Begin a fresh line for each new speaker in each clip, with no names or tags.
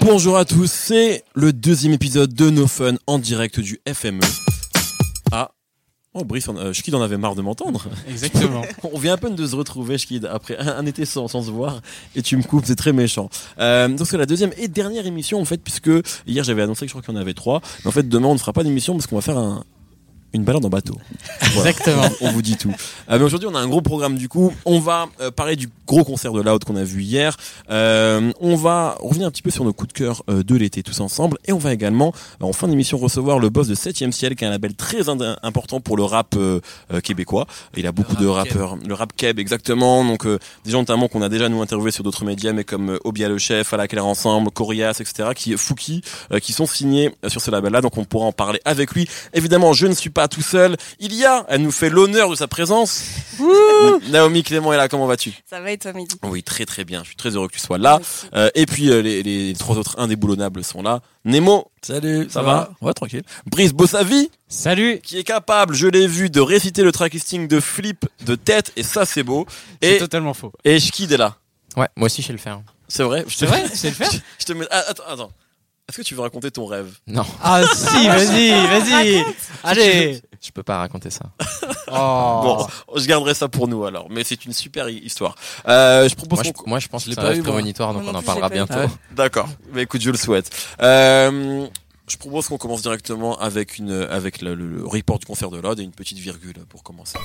Bonjour à tous, c'est le deuxième épisode de No Fun en direct du FME. Ah, oh Brice, euh, Schkid en avait marre de m'entendre.
Exactement.
On vient à peine de se retrouver, Schkid, après un, un été sans, sans se voir, et tu me coupes, c'est très méchant. Euh, donc c'est la deuxième et dernière émission en fait, puisque hier j'avais annoncé que je crois qu'il y en avait trois, mais en fait demain on ne fera pas d'émission parce qu'on va faire un, une balade en bateau. Voilà.
Exactement.
On vous dit tout. Euh, mais aujourd'hui, on a un gros programme du coup. On va euh, parler du gros concert de Loud qu'on a vu hier. Euh, on va revenir un petit peu sur nos coups de cœur euh, de l'été tous ensemble. Et on va également, en fin d'émission, recevoir le boss de 7ème Ciel, qui est un label très important pour le rap québécois. Il a beaucoup de
rap
rappeurs. Le rap keb, exactement. Donc, des gens notamment qu'on a déjà nous interviewé sur d'autres médias, mais comme Obia le Chef, À la Claire Ensemble, Corias, etc., qui, Fouki, qui sont signés sur ce label-là. Donc, on pourra en parler avec lui. Évidemment, je ne suis pas tout seul. Il y a, elle nous fait l'honneur de sa présence. Naomi Clément est là, comment vas-tu?
Ça va et toi, Mehdi?
Oui, très très bien. Je suis très heureux que tu sois là. Euh, et puis euh, les, les trois autres indéboulonnables sont là. Nemo,
Salut,
Ça va?
Ouais, tranquille.
Brice Bossavi,
Salut.
qui est capable, je l'ai vu, de réciter le track listing de Flip de tête, et ça c'est beau.
C'est
Et,
totalement faux.
et Schkid est là.
Ouais, moi aussi je sais le faire.
C'est vrai? Je te-
C'est vrai? C'est le faire?
Je te mets... ah, attends, attends. Est-ce que tu veux raconter ton rêve?
Non,
Ah si, vas-y, vas-y. Allez.
je peux pas raconter ça.
Oh.
Bon, je garderai ça pour nous alors, mais c'est une super hi- histoire. Euh, je propose
Moi je, moi, je pense que c'est un
pas
rêve prémonitoire, donc on en parlera bientôt.
eu.
D'accord. Bah écoute, je le souhaite. Euh, je propose qu'on commence directement avec une avec le, le- le report du concert de Loud et une petite virgule pour commencer.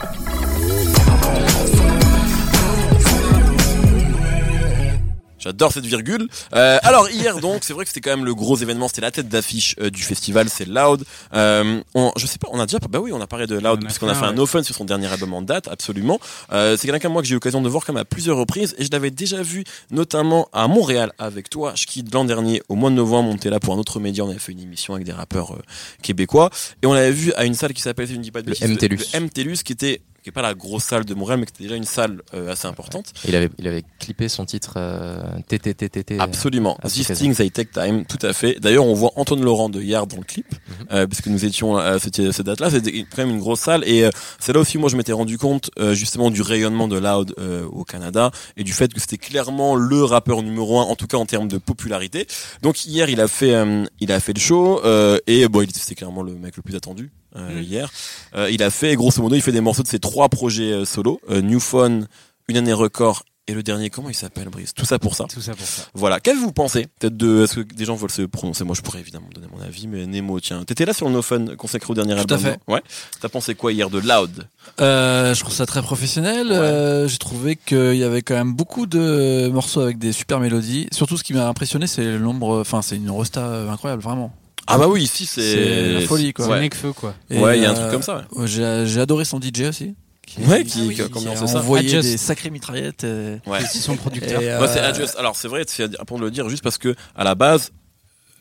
J'adore cette virgule. Euh, alors hier donc, c'est vrai que c'était quand même le gros événement, c'était la tête d'affiche euh, du festival, c'est Loud. Euh, on, je sais pas, on a déjà, bah oui, on a parlé de Loud
a
puisqu'on
fait
a
un,
fait un
ouais.
no fun sur son dernier album en date, absolument. Euh, c'est quelqu'un moi que j'ai eu l'occasion de voir quand même à plusieurs reprises et je l'avais déjà vu notamment à Montréal avec toi, je quitte l'an dernier au mois de novembre, on était là pour un autre média, on avait fait une émission avec des rappeurs euh, québécois et on l'avait vu à une salle qui s'appelle, si je ne dis pas de
Le MTLUS.
le MTLUS qui était qui est pas la grosse salle de Montréal mais qui était déjà une salle euh, assez importante.
Il avait, il avait clippé son titre euh, TTTTT.
Absolument.
cette
These
occasion.
things they take time, tout à fait. D'ailleurs, on voit Antoine Laurent de Yard dans le clip,
Mhm.
euh, puisque nous étions à cette, cette date-là. C'était quand même une grosse salle. Et euh, c'est là aussi, moi, je m'étais rendu compte euh, justement du rayonnement de Loud euh, au Canada et du fait que c'était clairement le rappeur numéro un, en tout cas en termes de popularité. Donc hier, il a fait, euh, il a fait le show euh, et bon, c'était clairement le mec le plus attendu. Euh,
Mhm.
Hier, Euh, il a fait grosso modo, il fait des morceaux de ses trois projets euh, solo, New Phone, Une année record et le dernier, comment il s'appelle, Brice? Tout ça pour ça.
Tout ça pour ça.
Voilà. Qu'est-ce que vous pensez Peut-être de. Est-ce que des gens veulent se prononcer? Moi, je pourrais évidemment donner mon avis, mais Nemo, tiens. T'étais là sur le No Fun consacré au dernier
Tout
album
à fait.
Ouais. T'as pensé quoi hier de Loud?
Euh, je trouve ça très professionnel.
Ouais.
Euh, J'ai trouvé qu'il y avait quand même beaucoup de morceaux avec des super mélodies. Surtout, ce qui m'a impressionné, c'est le nombre. Enfin, c'est une rosta incroyable, vraiment.
Ah bah oui, ici
C'est la folie, quoi.
C'est
Ouais,
feu quoi.
Et,
ouais, il y a un
euh,
truc comme ça. Ouais.
ouais, J'ai j'ai adoré son DJ aussi. Qui,
Ouais, qui-
qui,
qui a
qui
commencé
a
ça.
envoyé
Adjust.
des sacrées mitraillettes. euh,
Ouais.
C'est son producteur.
et,
Moi, c'est
euh,
Adjust. Alors, c'est vrai, c'est important de le dire, juste parce que à la base.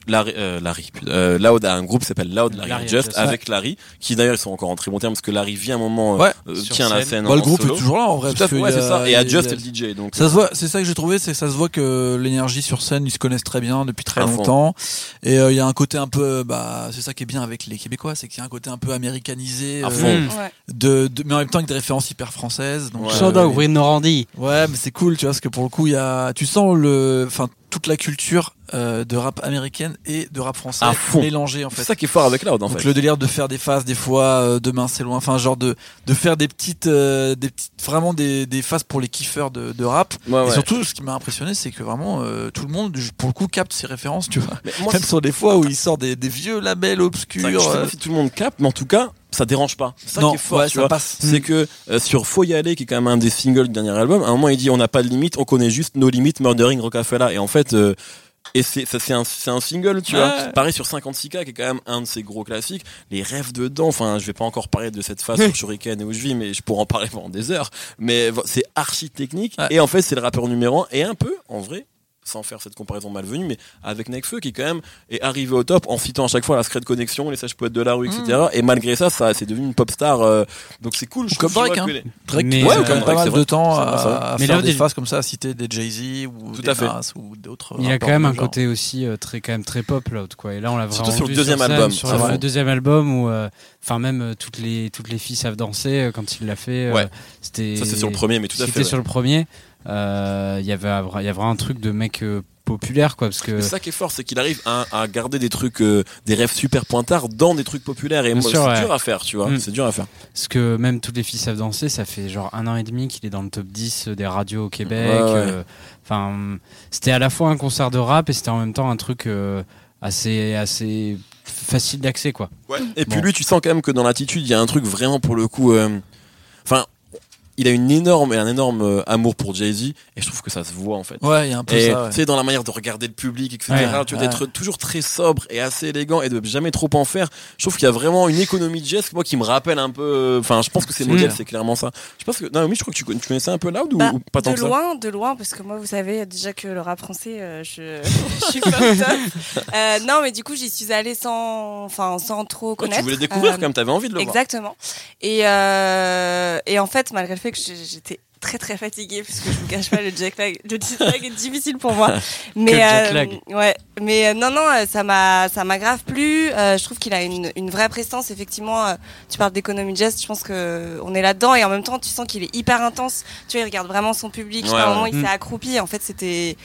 Larry, euh, Larry euh, Loud a un groupe qui s'appelle Loud Larry,
Larry
Adjust, avec Larry qui d'ailleurs ils sont encore en très bon terme parce que Larry vient un moment euh,
Ouais.
euh,
Sur
tient la
scène.
scène
bah,
en
le groupe
solo.
est toujours là en vrai.
Tout à fait, ouais, c'est
a-
ça et Adjust est le DJ donc
Ça se voit, c'est ça que j'ai trouvé, c'est que ça se voit que l'énergie sur scène, ils se connaissent très bien depuis très
À fond.
longtemps. Et euh, il y a un côté un peu, bah, c'est ça qui est bien avec les Québécois, c'est qu'il y a un côté un peu américanisé,
À
euh,
fond.
Ouais.
de, de- mais en même temps avec des références hyper françaises. Donc,
Ouais.
euh,
Shout out, Norandi.
ouais, mais c'est cool, tu vois, parce que pour le coup, il y a, tu sens le, enfin, toute la culture euh, de rap américaine et de rap français mélangée en
c'est
fait.
ça qui est fort avec Loud en
Donc
fait.
le délire de faire des phases des fois euh, demain c'est loin enfin genre de de faire des petites euh, des petites vraiment des des phases pour les kiffeurs de, de rap
Ouais,
et
ouais.
surtout, ce qui m'a impressionné, c'est que vraiment tout le monde, pour le coup, capte ses références, tu vois.
Mais moi,
Même sur des fois où il sort des, des vieux labels
C'est
obscurs.
je sais pas si tout le monde capte, mais en tout cas, ça dérange pas. C'est ça
non,
qui est fort,
ouais,
tu
ça
vois.
passe.
C'est que euh, sur Faut y aller, qui est quand même un des singles du dernier album, à un moment il dit on n'a pas de limite, on connaît juste nos limites, Murdering Rockefeller. Et en fait, euh, et c'est ça c'est un c'est un single, tu
Ouais.
vois. Pareil sur 56K, qui est quand même un de ses gros classiques. Les rêves dedans. Enfin, je vais pas encore parler de cette phase sur Shuriken et où je vis, mais je pourrais en parler pendant des heures. Mais c'est archi technique.
Ouais.
Et en fait, c'est le rappeur numéro un et un peu, en vrai. Sans faire cette comparaison malvenue, mais avec Nekfeu qui quand même est arrivé au top en citant à chaque fois la Secret Connexion, les sages poètes de la rue, etc. Et malgré ça, ça c'est devenu une pop star. euh, donc c'est cool. Je
Comme Drake, hein.
les-
Drake
Mais,
qui
ouais,
a
comme
quand même
Drake,
pas
c'est
mal de temps à, à
Mais
faire
là,
des
il-
faces comme ça, à citer des Jay-Z ou
Tout
des
à fait.
Nas ou d'autres.
Il a
rappeurs
quand même un
genre.
côté aussi euh, très quand même très pop l'autre quoi. Et là on l'a
Surtout
vraiment
sur le deuxième
scène,
album,
sur le deuxième album où euh, enfin même euh, toutes les toutes les filles savent danser euh, quand il l'a fait. euh,
Ouais.
C'était
Ça c'est sur le premier, mais tout à fait.
C'était sur le premier. Euh, Il y avait il y a vraiment un truc de mec euh, populaire quoi parce que
c'est ça qui est fort, c'est qu'il arrive à, à garder des trucs, euh, des rêves super pointards dans des trucs populaires. Et moi,
sûr,
c'est
ouais.
dur à faire, tu vois.
Mm.
C'est dur à faire.
Parce que même toutes les filles savent danser, ça fait genre un an et demi qu'il est dans le top 10 des radios au Québec.
Ouais, ouais.
euh, Enfin, c'était à la fois un concert de rap et c'était en même temps un truc euh, assez, assez facile d'accès, quoi.
Et puis lui, tu sens quand même que dans l'attitude, il y a un truc vraiment pour le coup. euh, Enfin, il a une énorme, un énorme euh, amour pour Jay-Z, et je trouve que ça se voit en fait.
Ouais, il y a un peu
Et
ça. ouais.
tu sais, dans la manière de regarder le public, etc.
Ouais,
tu vois,
ouais.
d'être toujours très sobre et assez élégant et de jamais trop en faire. Je trouve qu'il y a vraiment une économie de gestes, moi, qui me rappelle un peu. euh, Enfin, je pense que c'est le
Mm.
modèle, c'est clairement ça. Je pense que, non, mais je crois que tu, connais- tu connaissais un peu Loud ou,
Bah,
ou pas tant
de
que ça?
loin, de loin, parce que moi, vous savez déjà que le rap français, euh, je, je suis pas top. Euh, non, mais du coup, j'y suis allée sans, enfin, sans trop
Ouais,
connaître.
tu voulais découvrir
Euh,
quand même, t'avais envie de le voir.
Exactement. Et, euh, et en fait, malgré le fait que j'étais très très fatiguée, parce que je vous cache pas, le jet lag, le jet lag est difficile pour moi. Mais
jet
euh,
lag.
ouais, mais euh, non non, euh, ça m'a ça m'a grave plu. Euh, je trouve qu'il a une, une vraie prestance. Effectivement, tu parles d'économie de geste, je pense que on est là-dedans et en même temps, tu sens qu'il est hyper intense. Tu vois, il regarde vraiment son public.
Ouais,
à un moment, il
Mm.
s'est accroupi. En fait, c'était,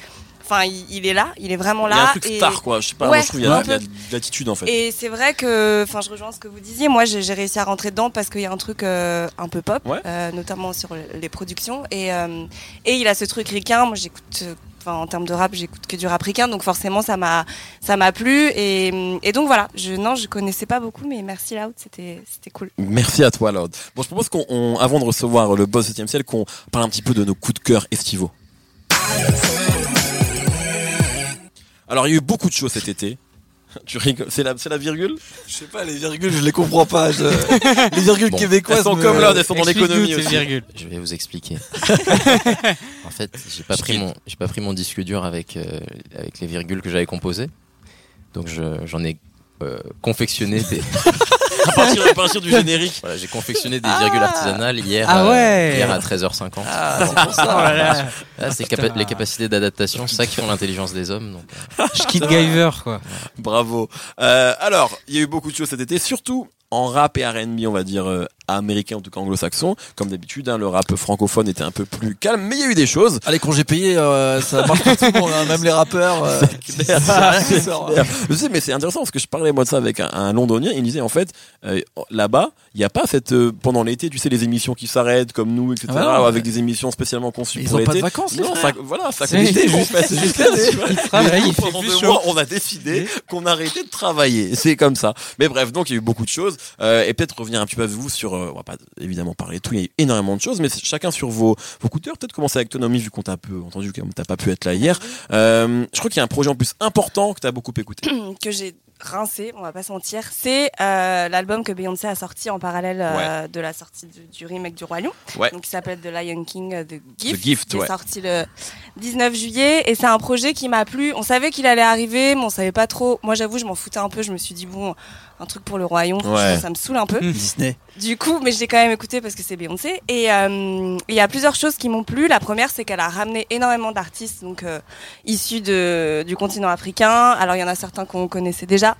enfin, il, il est là, il est vraiment
Il y a un
là.
truc
et-
star, quoi. Je sais pas,
Ouais,
moi, je trouve qu'il y, a-
un
il y a
peu.
de l'attitude en fait.
et c'est vrai que, enfin, je rejoins ce que vous disiez. Moi, j'ai réussi à rentrer dedans parce qu'il y a un truc euh, un peu pop,
Ouais.
euh, notamment sur le- les productions. Et, euh, et il a ce truc ricain. Moi, j'écoute, euh, enfin, en termes de rap, j'écoute que du rap ricain. Donc forcément, ça m'a, ça m'a plu. Et, et donc voilà. Je, non, je connaissais pas beaucoup, mais merci Loud, c'était, c'était cool.
Merci à toi, Loud. Bon, je propose qu'on, on- avant de recevoir le boss 7 ciel, qu'on parle un petit peu de nos coups de cœur estivaux. Alors, il y a eu beaucoup de choses cet été. Tu rigoles, c'est la, c'est la virgule
Je sais pas, les virgules, je les comprends pas. je- Les virgules
Bon.
québécoises
Elles sont
me-
comme Loud, elles sont dans l'économie aussi.
virgules.
Je vais vous expliquer. en fait, j'ai pas
Je
pris mon, j'ai pas pris mon disque dur avec euh, avec les virgules que j'avais composées. Donc je- j'en ai euh, confectionné des,
à, partir, à partir du générique.
voilà, j'ai confectionné des virgules artisanales hier,
Ah
euh,
ouais.
hier à 13h50.
Ah, c'est pour ça.
Ah, c'est capa- les capacités d'adaptation, c'est ça qui font l'intelligence des hommes. Donc, euh,
Je quitte Giver, quoi.
Bravo. Euh, alors, il y a eu beaucoup de choses cet été, surtout en rap et R&B, on va dire euh, américain, en tout cas anglo-saxon. Comme d'habitude, hein, le rap francophone était un peu plus calme, mais il y a eu des choses.
Ah, les congés payés, euh, ça marche pour tout le monde, hein, même les rappeurs. euh,
clair,
sort, hein.
Je sais, mais c'est intéressant parce que je parlais moi de ça avec un, un londonien. Il me disait en fait, euh, là-bas, il n'y a pas cette pendant l'été, tu sais, les émissions qui s'arrêtent comme nous, etc.
Ah ouais,
avec des émissions spécialement conçues
Ils
pour
ont pas
l'été.
de vacances,
Non, ça, voilà, ça l'été,
juste-
l'été. On a décidé qu'on arrêtait de travailler. C'est comme ça. Mais bref, donc il y a eu beaucoup de choses. Et peut-être revenir un petit peu avec vous sur, on va pas évidemment parler de tout, il y a eu énormément de choses, mais chacun sur vos, vos coups de cœur. Peut-être commencer avec Tonomi, vu qu'on t'a un peu entendu, comme t'as pas pu être là hier. Euh, je crois qu'il y a un projet en plus important que t'as beaucoup écouté.
que j'ai rincé, on va pas se mentir, c'est euh, l'album que Beyoncé a sorti en parallèle euh, de la sortie du, du remake du Roi Lion.
Ouais.
Donc, qui s'appelle The Lion King euh, The Gift.
The Gift,
qui
ouais.
est sorti le 19 juillet et c'est un projet qui m'a plu. On savait qu'il allait arriver, mais on savait pas trop. Moi, j'avoue, je m'en foutais un peu. Je me suis dit bon, un truc pour le royaume,
Ouais.
ça me saule un peu.
Disney.
Du coup, mais je l'ai quand même écouté parce que c'est Beyoncé. Et euh, il y a plusieurs choses qui m'ont plu. La première, c'est qu'elle a ramené énormément d'artistes donc euh, issus de, du continent africain. Alors il y en a certains qu'on connaissait déjà.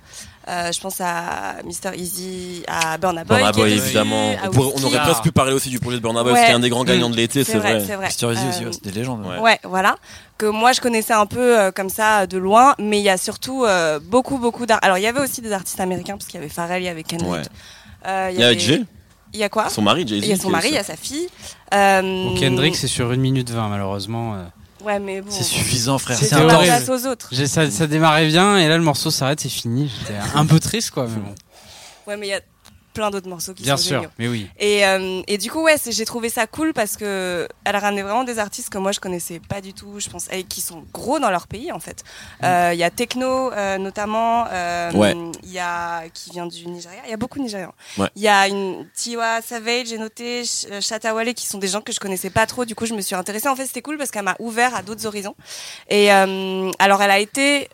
Euh, je pense à Mr Easy, à Burna Boy.
Burna Boy, évidemment. On, pourrait- on
Wizkid.
aurait presque pu parler aussi du projet de Burna Boy,
Ouais.
qui est un des grands gagnants de l'été,
C'est vrai,
vrai.
Mr. Easy aussi,
Euh,
ouais, c'est des légendes.
ouais.
Ouais, voilà. Que moi je connaissais un peu euh, comme ça de loin, mais il y a surtout euh, beaucoup, beaucoup d'artistes. Alors il y avait aussi des artistes américains, parce qu'il y avait Pharrell, il y avait Kendrick.
Ouais.
Euh,
Il y a
avait-
Jay,
Il y a quoi
son mari, Jay-Z.
Il y a son mari, il y
aussi-
a sa fille. Euh,
Bon, Kendrick, c'est sur 1 minute 20, malheureusement.
Ouais, mais bon.
C'est suffisant, frère.
C'est
C'est
un
place aux autres.
J'ai- Ça, ça démarrait bien, et là, le morceau s'arrête, c'est fini. J'étais un peu triste, quoi. Mais bon.
Ouais, mais il y a plein d'autres morceaux qui
Bien
sont
sûr,
géniaux.
mais oui.
Et, euh, et du coup, ouais, c'est- j'ai trouvé ça cool parce que elle a ramené vraiment des artistes que moi je connaissais pas du tout, je pense, et qui sont gros dans leur pays en fait. Euh, Il y a Techno euh, notamment, euh,
Ouais.
il y a qui vient du Nigeria, il y a beaucoup de Nigérians. Il
Ouais.
y a une Tiwa Savage, j'ai noté, Ch- euh, Shatawale qui sont des gens que je connaissais pas trop. Du coup, je me suis intéressée. En fait, c'était cool parce qu'elle m'a ouvert à d'autres horizons. Et euh, alors, elle a été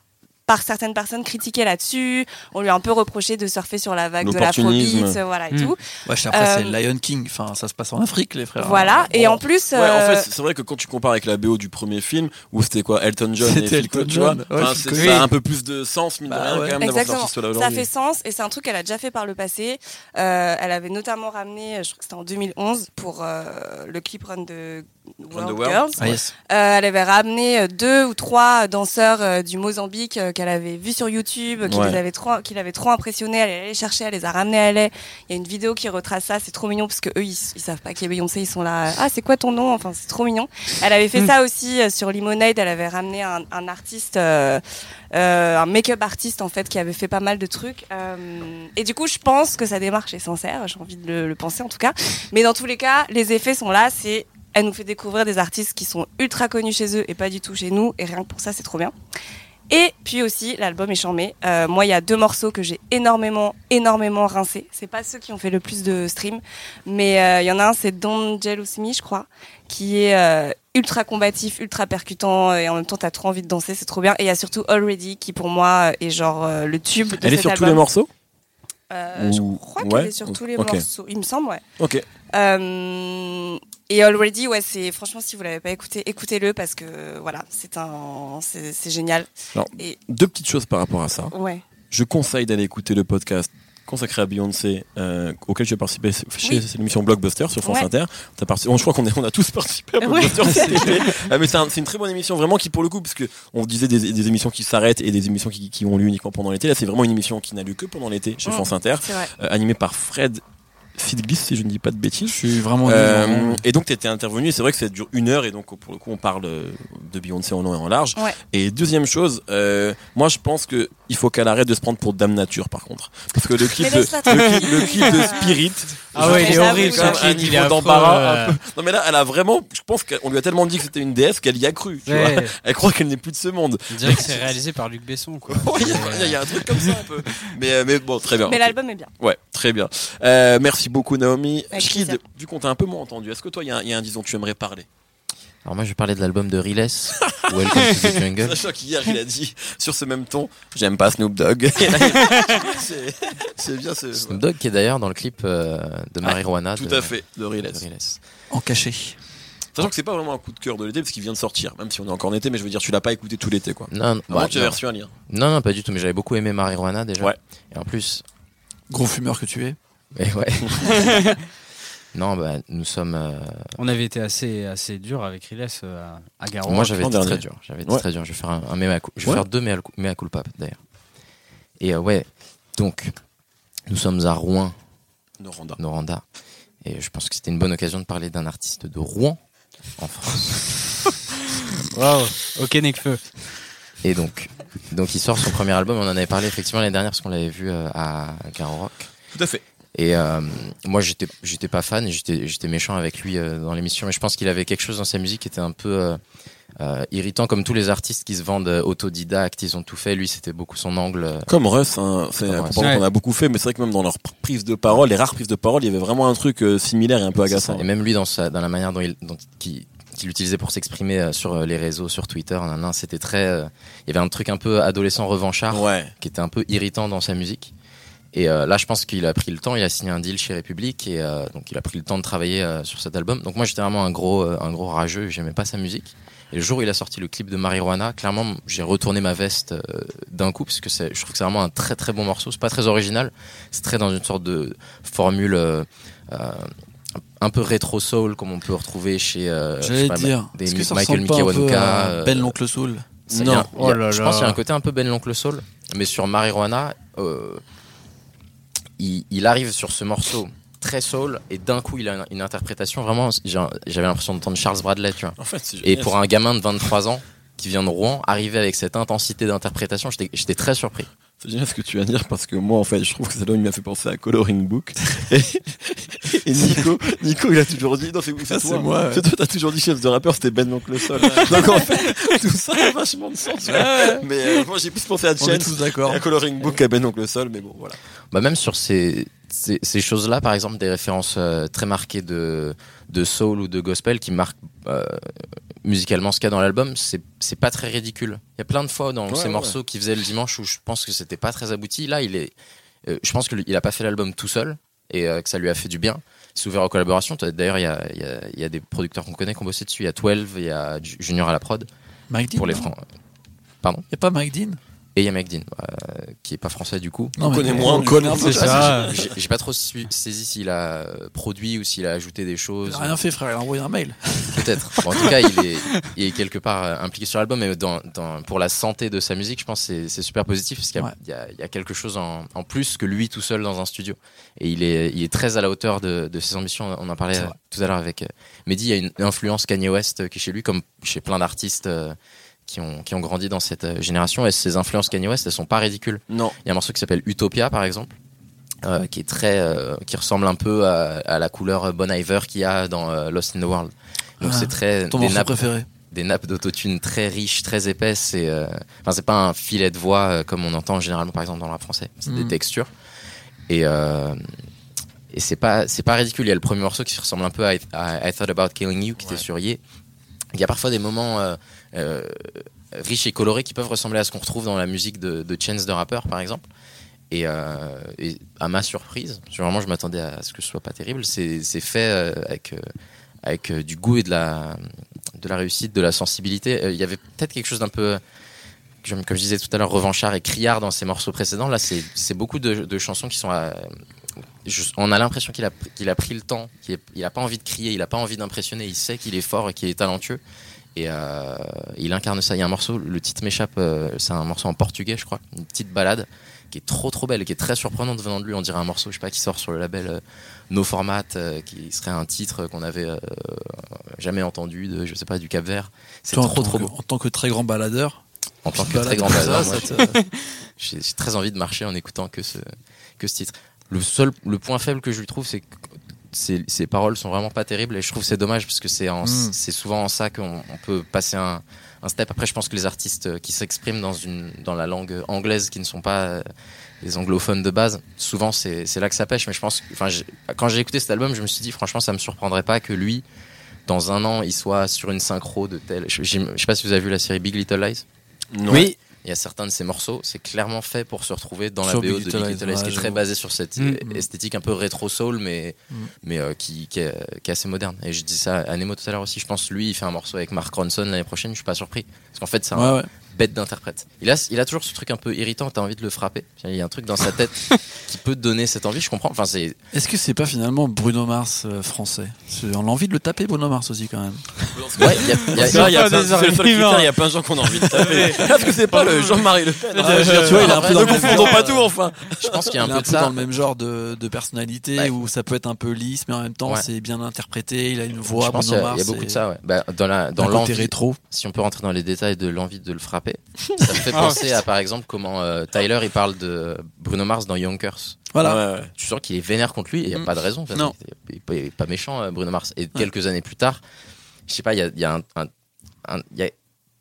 par certaines personnes critiquée là-dessus. On lui a un peu reproché de surfer sur la vague de
L'opportunisme.
l'afrobeat, euh, voilà et
Mm.
tout.
Ouais, après, c'est
Euh,
Lion King. Enfin, ça se passe en Afrique, les frères.
Voilà. Et
Bon.
en plus,
Ouais, en
euh,
fait, c'est vrai que quand tu compares avec la BO du premier film, où c'était quoi, Elton John et
C'était
Phil
Elton John. Ouais,
enfin,
Phil
c'est-
Collins.
ça a un peu plus de sens, mine de
Bah
rien,
ouais.
quand même, d'avoir cet
Exactement.
artiste-là
Ça fait sens et c'est un truc qu'elle a déjà fait par le passé. Euh, elle avait notamment ramené, je crois que c'était en 2011 pour euh, le clip Run de World,
the World.
Girls.
Ah, yes.
Euh, elle avait ramené euh, deux ou trois danseurs euh, du Mozambique euh, qu'elle avait vus sur YouTube, qui
Ouais.
les avait trop, qui l'avaient trop impressionné. Elle allait les chercher, elle les a ramenés à LA. Il y a une vidéo qui retrace ça, c'est trop mignon parce que eux ils, ils savent pas qui est Beyoncé, ils sont là. Ah c'est quoi ton nom? Enfin c'est trop mignon. Elle avait fait
Mm.
ça aussi euh, sur Lemonade. Elle avait ramené un, un artiste, euh, euh, un make-up artiste en fait qui avait fait pas mal de trucs. Euh, et du coup je pense que sa démarche est sincère. J'ai envie de le, le penser en tout cas. Mais dans tous les cas, les effets sont là. C'est elle nous fait découvrir des artistes qui sont ultra connus chez eux et pas du tout chez nous. Et rien que pour ça, c'est trop bien. Et puis aussi, l'album est charmé. Euh, moi, il y a deux morceaux que j'ai énormément, énormément rincés. C'est pas ceux qui ont fait le plus de streams, mais euh, il y en a un, c'est Don't Jealous Me, je crois, qui est euh, ultra combatif, ultra percutant, et en même temps, t'as trop envie de danser, c'est trop bien. Et il y a surtout Already, qui pour moi est genre euh, le tube de
Elle est
cet
sur tous les morceaux?
Euh, Je crois
ouais,
qu'elle est sur
ou-
tous les morceaux, il me semble, ouais.
Ok.
Euh, et Already, ouais, c'est franchement, si vous l'avez pas écouté, écoutez-le parce que voilà, c'est un, c'est c'est génial.
Alors,
Et
Deux petites choses par rapport à ça.
ouais,
Je conseille d'aller écouter le podcast consacré à Beyoncé, euh, auquel as participé chez
Oui.
c'est l'émission Blockbuster sur France
Ouais.
Inter. T'as participé- bon, je crois qu'on est- on a tous participé à
Ouais.
Blockbuster été. Ah, mais c'est un- c'est une très bonne émission, vraiment, qui pour le coup, parce que on disait des, des émissions qui s'arrêtent et des émissions qui, qui ont lieu uniquement pendant l'été. Là, c'est vraiment une émission qui n'a lieu que pendant l'été chez
Mm.
France Inter, euh, animée par Fred Fitglis, si je ne dis pas de
Je
bêtises.
suis vraiment
Euh, et donc tu étais intervenu et c'est vrai que ça dure une heure et donc pour le coup on parle euh, de Beyoncé en long et en large.
Ouais.
Et deuxième chose, euh, moi je pense que il faut qu'elle arrête de se prendre pour Dame Nature par contre, parce que le clip, de, le, clip, le clip de Spirit.
Ah
je
ouais, il est
horrible,
qu'il y a
ce
quand même un
il
niveau d'embarras
euh.
Non mais là elle a vraiment, je pense qu'on lui a tellement dit que c'était une déesse qu'elle y a cru. Tu vois
Ouais,
elle croit qu'elle n'est plus de ce monde.
on dirait que c'est réalisé par Luc Besson, quoi.
Il y, a- y y un truc comme ça un peu. Mais, mais bon, très bien.
Mais l'album est bien.
Ouais, très bien. Euh, merci beaucoup Naomi.
Plaisir.
vu qu'on t'a un peu moins entendu, est-ce que toi il y, a un- il y a un disons que tu aimerais parler?
Alors moi je vais parler de l'album de Riles, Welcome to the Jungle.
Sachant qu'hier il a dit sur ce même ton, j'aime pas Snoop Dogg. C'est- bien ce.
Snoop Dogg qui est d'ailleurs dans le clip euh, de Marijuana.
Tout
de-
à fait, de Riles.
de Riles.
en cachet.
Sachant que c'est pas vraiment un coup de cœur de l'été parce qu'il vient de sortir, même si on est encore en été, mais je veux dire, tu l'as pas écouté tout l'été quoi.
Non, non,
Avant
bah,
tu
non.
avais reçu un lien.
non, non, pas du tout, mais j'avais beaucoup aimé Marijuana déjà.
Ouais.
Et en plus,
Gros fumeur que tu es.
Mais ouais. non, bah nous sommes. euh,
On avait été assez, assez dur avec Riles euh, à, Garoua.
Moi, j'avais été très dur. J'avais été
Ouais.
très dur. Je vais faire un, un mea cul- Je vais
Ouais.
faire deux mea, cul- mea culpa d'ailleurs. Et euh, ouais, donc nous sommes à Rouen,
Noranda.
Noranda, et je pense que c'était une bonne occasion de parler d'un artiste de Rouen en France.
Waouh, ok Necfeu.
Et donc, donc il sort son premier album. On en avait parlé effectivement l'année dernière parce qu'on l'avait vu euh, à Garo Rock.
Tout à fait.
Et euh, moi, j'étais, j'étais pas fan, j'étais, j'étais méchant avec lui euh, dans l'émission. Mais je pense qu'il avait quelque chose dans sa musique qui était un peu euh, euh, irritant, comme tous les artistes qui se vendent euh, autodidactes. Ils ont tout fait. Lui, c'était beaucoup son angle. euh,
Comme Russ, hein, c'est un comportement qu'on
Ouais.
a beaucoup fait, mais c'est vrai que même dans leurs prises de parole, les rares prises de parole, il y avait vraiment un truc euh, similaire et un peu agaçant.
ça. Et même lui, dans, sa, dans la manière dont il, dont, qui, qu'il utilisait pour s'exprimer sur les réseaux, sur Twitter, nan, nan, c'était très. euh, il y avait un truc un peu adolescent revanchard
Ouais.
qui était un peu irritant dans sa musique. Et euh, là, je pense qu'il a pris le temps. Il a signé un deal chez République et euh, donc il a pris le temps de travailler euh, sur cet album. Donc moi, j'étais vraiment un gros, euh, un gros rageux. J'aimais pas sa musique. Et le jour où il a sorti le clip de Marijuana, clairement, j'ai retourné ma veste euh, d'un coup parce que je trouve que c'est vraiment un très très bon morceau. C'est pas très original. C'est très dans une sorte de formule. euh, euh, un peu rétro soul comme on peut retrouver chez euh, je sais
J'allais
pas,
dire.
des
que ça
Michael euh,
Ben l'oncle Soul?
Non.
a-
Oh là
je
là.
pense qu'il y a un côté un peu Ben l'oncle Soul, mais sur Marijuana, euh, il, il arrive sur ce morceau très soul et d'un coup il a une, une interprétation vraiment. J'avais l'impression d'entendre Charles Bradley, tu vois.
En fait, c'est
Et pour un gamin de 23 ans qui vient de Rouen, arriver avec cette intensité d'interprétation, j'étais très surpris.
C'est génial ce que tu viens de dire parce que moi en fait je trouve que cet album il m'a fait penser à Coloring Book. Et, et Nico Nico il a toujours dit non c'est
Ça, c'est
toi.
moi, ouais.
c'est toi t'as toujours dit chef de rappeur c'était Ben donc le sol. Donc en fait tout ça a vachement de sens mais euh, moi j'ai plus pensé à Chance à Coloring Book qu'à Ben donc le sol mais bon voilà.
Bah même sur ces, ces, ces choses-là, par exemple, des références euh, très marquées de, de soul ou de gospel qui marquent euh, musicalement ce qu'il y a dans l'album, c'est c'est pas très ridicule. Il y a plein de fois dans
Ouais,
ces
ouais,
morceaux qui faisaient le dimanche où je pense que c'était pas très abouti. Là, il est, euh, je pense qu'il a pas fait l'album tout seul et euh, que ça lui a fait du bien. Il s'est ouvert aux collaborations. D'ailleurs, il y a, il y, a, il y a des producteurs qu'on connaît qui ont bossé dessus. Il y a 12, il y a Ju- Junior à la prod
Mike Dean.
pour les francs.
Y a pas Mike Dean?
Et il y a Mike Dean, euh, qui est pas français du coup.
Non, mais
connaît moins,
On connaît un peu ça.
J'ai pas trop su- saisi s'il a euh, produit ou s'il a ajouté des
Il
choses.
a rien fait, frère. Il a envoyé un mail.
Peut-être. Bon, en tout cas, il est, il est quelque part euh, impliqué sur l'album, mais dans, dans- pour la santé de sa musique, je pense que c'est- super positif parce qu'il y, a-
Ouais.
il y a- il y a quelque chose en, en plus que lui tout seul dans un studio. Et il est, il est très à la hauteur de, de ses ambitions. On en parlait tout à l'heure avec euh, Mehdi. Il y a une influence Kanye West qui est chez lui, comme chez plein d'artistes euh, qui, ont, qui ont grandi dans cette euh, génération. Et ces influences Kanye West, elles sont pas ridicules.
non
Il y a un morceau qui s'appelle Utopia, par exemple. euh, qui est très, euh, qui ressemble un peu à, à la couleur Bon Iver qu'il y a dans euh, Lost in the World. Donc
Ah,
c'est très
Ton
des
morceau
nappes,
préféré
des nappes d'autotune très riches, très épaisses et enfin c'est pas un filet de voix comme on entend généralement par exemple dans le rap français, c'est des
Mm.
textures et et c'est pas c'est pas ridicule. Il y a le premier morceau qui ressemble un peu à I, à I Thought About Killing You qui était sur Ye. Il y a parfois des moments riches et colorés qui peuvent ressembler à ce qu'on retrouve dans la musique de, de Chance de rappeur par exemple. Et, euh, et à ma surprise, vraiment je m'attendais à ce que ce soit pas terrible, c'est fait euh, avec euh, avec euh, du goût et de la de la réussite, de la sensibilité. Euh, Il y avait peut-être quelque chose d'un peu comme, je disais tout à l'heure, revanchard et criard dans ses morceaux précédents. Là, c'est beaucoup de, chansons qui sont. on a l'impression qu'il a, a pris le temps, qu'il est- il a pas envie de crier, il a pas envie d'impressionner, il sait qu'il est fort et qu'il est talentueux. Et euh, il incarne ça. Il y a un morceau, le titre m'échappe, euh, c'est un morceau en portugais, je crois, une petite balade qui est trop trop belle qui est très surprenante venant de lui. On dirait un morceau, je sais pas, qui sort sur le label euh, No Format, euh, qui serait un titre qu'on avait jamais entendu de, je sais pas, du Cap Vert. C'est trop trop
que-
beau.
En tant que très grand baladeur.
En tant que très grand baladeur, j'ai très envie de marcher en écoutant que ce, que ce titre. Le seul, le point faible que je lui trouve, c'est que ses, ses paroles sont vraiment pas terribles et je trouve que c'est dommage parce que c'est
Mm.
c'est souvent en ça qu'on on peut passer un, un step. Après, je pense que les artistes qui s'expriment dans une, dans la langue anglaise qui ne sont pas euh, les anglophones de base, souvent c'est c'est là que ça pêche. Mais je pense, que- enfin, quand j'ai écouté cet album, je me suis dit, franchement, ça me surprendrait pas que lui, dans un an, il soit sur une synchro de tel. Je, je sais pas si vous avez vu la série Big Little Lies.
non
Oui,
Il y a certains de ces morceaux, c'est clairement fait pour se retrouver dans
Sur
la BO
Big
de
Little
Little Lies, qui est très basée sur cette
Mm.
euh, esthétique un peu rétro soul, mais
Mm.
mais euh, qui qui est, qui est assez moderne. Et je dis ça à Nemo tout à l'heure aussi. Je pense lui, il fait un morceau avec Mark Ronson l'année prochaine. Je suis pas surpris parce qu'en fait c'est un
Ouais, ouais.
Bête d'interprète. Il a il a toujours ce truc un peu irritant. T'as envie de le frapper. Il y a un truc dans sa tête qui peut te donner cette envie. Je comprends. Enfin c'est
Est-ce que c'est pas finalement Bruno Mars euh, français? On a envie de le taper, Bruno Mars aussi, quand même.
ouais. Il y a, y a-
y a plein- il y a plein de gens qu'on a envie de taper. Est-ce que c'est pas le Jean-Marie Le Pen
tu vois, il est un peu
Ne
confondons pas
euh,
tout, enfin.
je pense qu'il y a un peu de ça.
dans le même genre de, de personnalité
Ouais.
où ça peut être un peu lisse, mais en même temps
Ouais.
c'est bien interprété. Il a une voix. Bruno
a- il y a
Mars,
beaucoup de ça. Ouais. Bah, dans l'envie
rétro.
si on peut rentrer dans les détails de l'envie de le frapper, ça me fait penser à par exemple comment euh, Tyler il parle de Bruno Mars dans Yonkers.
Voilà.
Ouais, ouais.
Tu sens qu'il est vénère contre lui et il n'y a
Mm.
pas de raison. en fait.
Non.
Il est pas- méchant euh, Bruno Mars. Et quelques années plus tard, je sais pas, il y a, il y a un, un- un- il y a-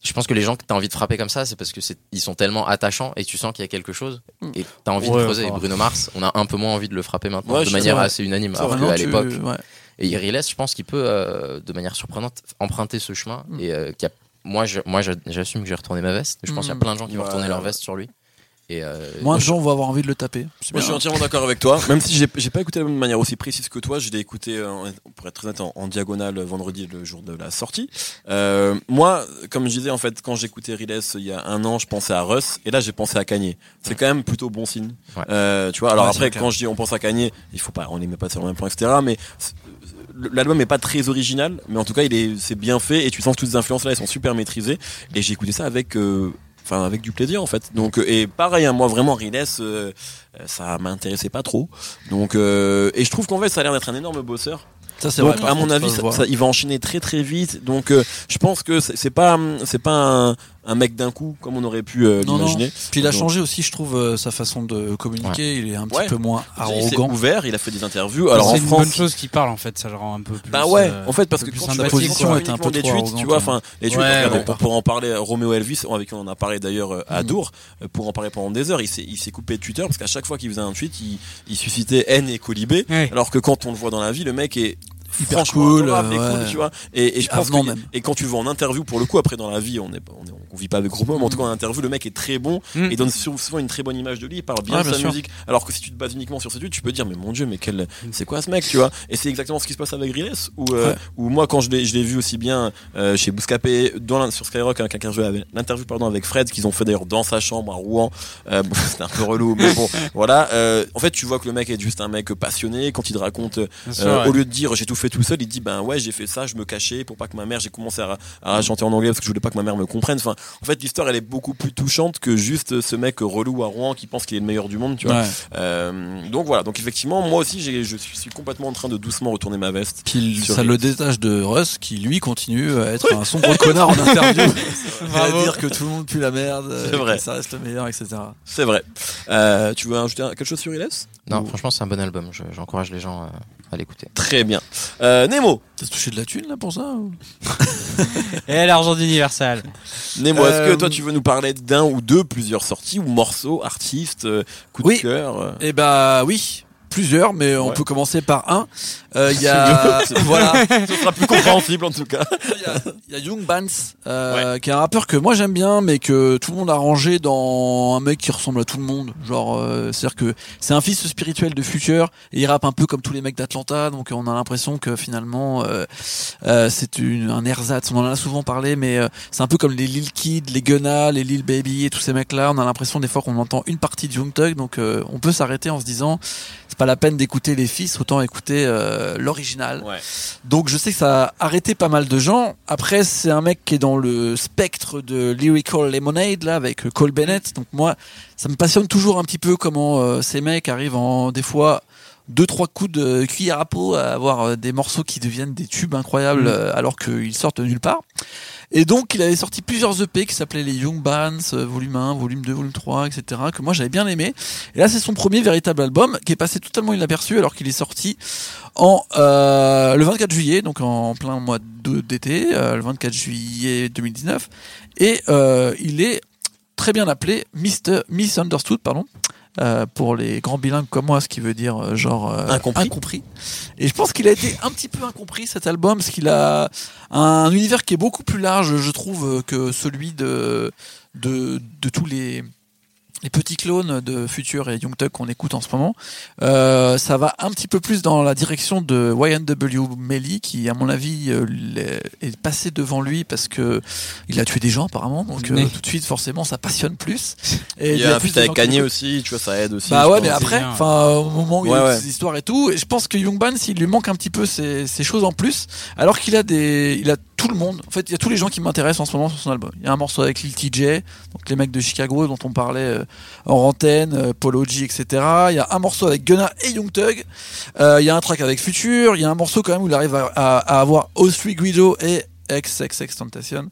je pense que les gens que tu as envie de frapper comme ça, c'est parce que c'est ils sont tellement attachants et tu sens qu'il y a quelque chose et tu as envie
Ouais,
de creuser. Et
enfin.
Bruno Mars, on a un peu moins envie de le frapper maintenant
Ouais,
de
je-
manière
vrai.
assez unanime. Alors qu'à l'époque,
ouais.
et Iriles, je pense qu'il peut, euh, de manière surprenante, emprunter ce chemin.
Mm.
Et euh, qu'il y a- moi, je- moi, j'a- j'assume que j'ai retourné ma veste. Je pense qu'il y a
Mm.
plein de gens qui vont retourner leur veste sur lui. Et euh,
Moins de gens vont avoir envie de le taper.
Moi, je suis
bien.
entièrement d'accord avec toi. Même si j'ai pas écouté de manière aussi précise que toi, je l'ai écouté, euh, en- pour être très honnête, en, en diagonale euh, vendredi, le jour de la sortie. Euh, moi, comme je disais, en fait, quand j'écoutais Riles il y a un an, je pensais à Russ, et là, j'ai pensé à Kanye. C'est quand même plutôt bon signe.
Ouais.
Euh, tu vois, alors
Ouais,
après, quand je dis on pense à Kanye, il faut pas, on les met pas sur le même point, etc. Mais l'album est pas très original, mais en tout cas, il est, c'est bien fait, et tu sens que toutes ces influences là, elles sont super maîtrisées. Et j'ai écouté ça avec, euh, enfin, avec du plaisir, en fait. Donc, euh, et pareil, hein, moi, vraiment, Riles, euh, euh, ça m'intéressait pas trop. Donc, euh, et je trouve qu'en fait, ça a l'air d'être un énorme bosseur.
Ça, c'est
Donc,
vrai.
à mon
contre,
avis, ça, il va enchaîner très très vite. Donc, euh, je pense que c'est c'est pas, c'est pas un, un mec d'un coup comme on aurait pu euh, l'imaginer.
Puis il a
Donc-
changé aussi, je trouve, euh, sa façon de communiquer. Il est un petit
Ouais.
peu moins
Il
arrogant.
ouvert, il a fait des interviews. Alors en
c'est une
France,
bonne chose qui parle en fait, ça le rend un peu plus.
Bah ouais,
euh,
en fait, parce
un
que
peu
quand
plus
tu vois,
sympathique,
position était un peu
des
trop
tweets, tu vois, enfin, les tweets,
Ouais,
pourrait en parler, Roméo Elvis, avec qui on en a parlé d'ailleurs à
Mm.
Dour, pour en parler pendant des heures, il s'est, il s'est coupé de Twitter, parce qu'à chaque fois qu'il faisait un tweet, il, il suscitait haine et colibé,
Ouais.
alors que quand on le voit dans la vie, le mec est
Hyper
franchement
cool,
adorable
euh,
cool,
ouais.
tu vois. Et, et je pense que-
même.
et quand tu vas en interview, pour le coup, après dans la vie, on est, on, est- on vit pas avec gros mots, mais en tout cas en interview, le mec est très bon
Mm.
et donne sou- souvent une très bonne image de lui, il parle bien de sa musique, alors que si tu te bases uniquement sur ce tweet, tu peux dire, mais mon dieu, mais quel, c'est quoi ce mec, tu vois? Et c'est exactement ce qui se passe avec Riles, où, euh,
Ouais.
où moi, quand je l'ai, je l'ai vu aussi bien euh, chez Bouscapé, dans sur Skyrock, avec l'interview pardon, avec Fred, qu'ils ont fait d'ailleurs dans sa chambre à Rouen. Euh, bon, c'était un peu relou, mais bon, voilà. Euh, en fait, tu vois que le mec est juste un mec passionné. Quand il te raconte, euh, au lieu de dire j'ai tout fait tout seul, il dit ben ouais, j'ai fait ça, je me cachais pour pas que ma mère, j'ai commencé à, à chanter en anglais parce que je voulais pas que ma mère me comprenne. Enfin, en fait, l'histoire elle est beaucoup plus touchante que juste ce mec relou à Rouen qui pense qu'il est le meilleur du monde, tu vois.
Ouais.
Euh, donc voilà, donc effectivement, moi aussi, je suis complètement en train de doucement retourner ma veste.
Puis ça le détache de Russ qui lui continue à être un sombre connard en interview. à dire que tout le monde pue la merde,
C'est vrai.
ça reste le meilleur, etc.
C'est vrai. Euh, tu veux ajouter quelque chose sur Riles
Non,
Ou-
franchement, c'est un bon album. Je- J'encourage les gens euh, à l'écouter.
Très bien. Euh, Nemo,
T'as touché de la thune là pour ça ou
Et l'argent d'Universal.
Nemo, est-ce que
Euh,
toi tu veux nous parler d'un ou deux, plusieurs sorties ou morceaux, artistes, euh, coup de
Oui.
cœur
Eh bah oui, plusieurs, mais on
Ouais.
peut commencer par un. Euh, Il y a voilà,
Ce sera plus compréhensible en tout cas.
il y y a Young Bans, euh, qui est un rappeur que moi j'aime bien, mais que tout le monde a rangé dans un mec qui ressemble à tout le monde. Genre, euh, c'est-à-dire que c'est un fils spirituel de Future et il rappe un peu comme tous les mecs d'Atlanta, donc on a l'impression que finalement euh, euh, c'est une, un ersatz. On en a souvent parlé, mais euh, c'est un peu comme les Lil Kid, les Gunna, les Lil Baby et tous ces mecs-là. On a l'impression des fois qu'on entend une partie de Young Thug, donc euh, on peut s'arrêter en se disant c'est pas la peine d'écouter les fils, autant écouter euh, l'original.
Ouais.
Donc je sais que ça a arrêté pas mal de gens. Après c'est un mec qui est dans le spectre de Lyrical Lemonade là avec Cole Bennett. Donc moi ça me passionne toujours un petit peu comment euh, ces mecs arrivent en des fois deux trois coups de cuillère à peau à avoir euh, des morceaux qui deviennent des tubes incroyables
Mm.
alors qu'ils sortent de nulle part. Et donc il avait sorti plusieurs EP qui s'appelaient les Young Bands, euh, volume 1, volume 2, volume 3, etc. que moi j'avais bien aimé. Et là c'est son premier véritable album qui est passé totalement inaperçu alors qu'il est sorti en euh, le 24 juillet, donc en plein mois d'été, euh, le 24 juillet 2019. Et il est très bien appelé Mr. Misunderstood, pardon. Euh, pour les grands bilingues comme moi, ce qui veut dire euh, genre euh,
Incompris.
Et je pense qu'il a été un petit peu incompris cet album, parce qu'il a un univers qui est beaucoup plus large, je trouve, que celui de de, de tous les les petits clones de Future et Young Thug qu'on écoute en ce moment. Euh, ça va un petit peu plus dans la direction de YNW Melly, qui, à mon avis, euh, est passé devant lui parce que il a tué des gens apparemment. Donc euh, tout de suite, forcément, ça passionne plus. Et
Il y a un feat
de
avec Kanye aussi, tu vois, ça aide aussi.
Bah
je
ouais, mais après, enfin, au moment où il y a
ouais.
ces histoires et tout, et je pense que Young Ban, s'il lui manque un petit peu ces, ces choses en plus, alors qu'il a des, il a tout le monde. En fait, il y a tous les gens qui m'intéressent en ce moment sur son album. Il y a un morceau avec Lil TJ, donc les mecs de Chicago dont on parlait euh, en antenne, euh, Polo G, etc. Il y a un morceau avec Gunna et Young Thug. Euh, il y a un track avec Future. Il y a un morceau quand même où il arrive à, à, à avoir Ostri Guido et XXX Tentation,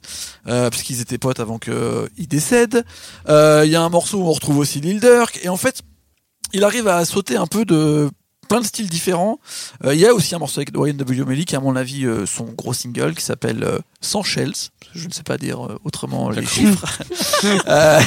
euh, puisqu'ils étaient potes avant qu'ils décèdent. Euh, Il y a un morceau où on retrouve aussi Lil Durk. Et en fait, il arrive à sauter un peu de plein de styles différents. Euh, Il y a aussi un morceau avec YNW Melly qui à mon avis euh, son gros single qui s'appelle euh, Sans Shells. Je ne sais pas dire euh, autrement les chiffres. Euh,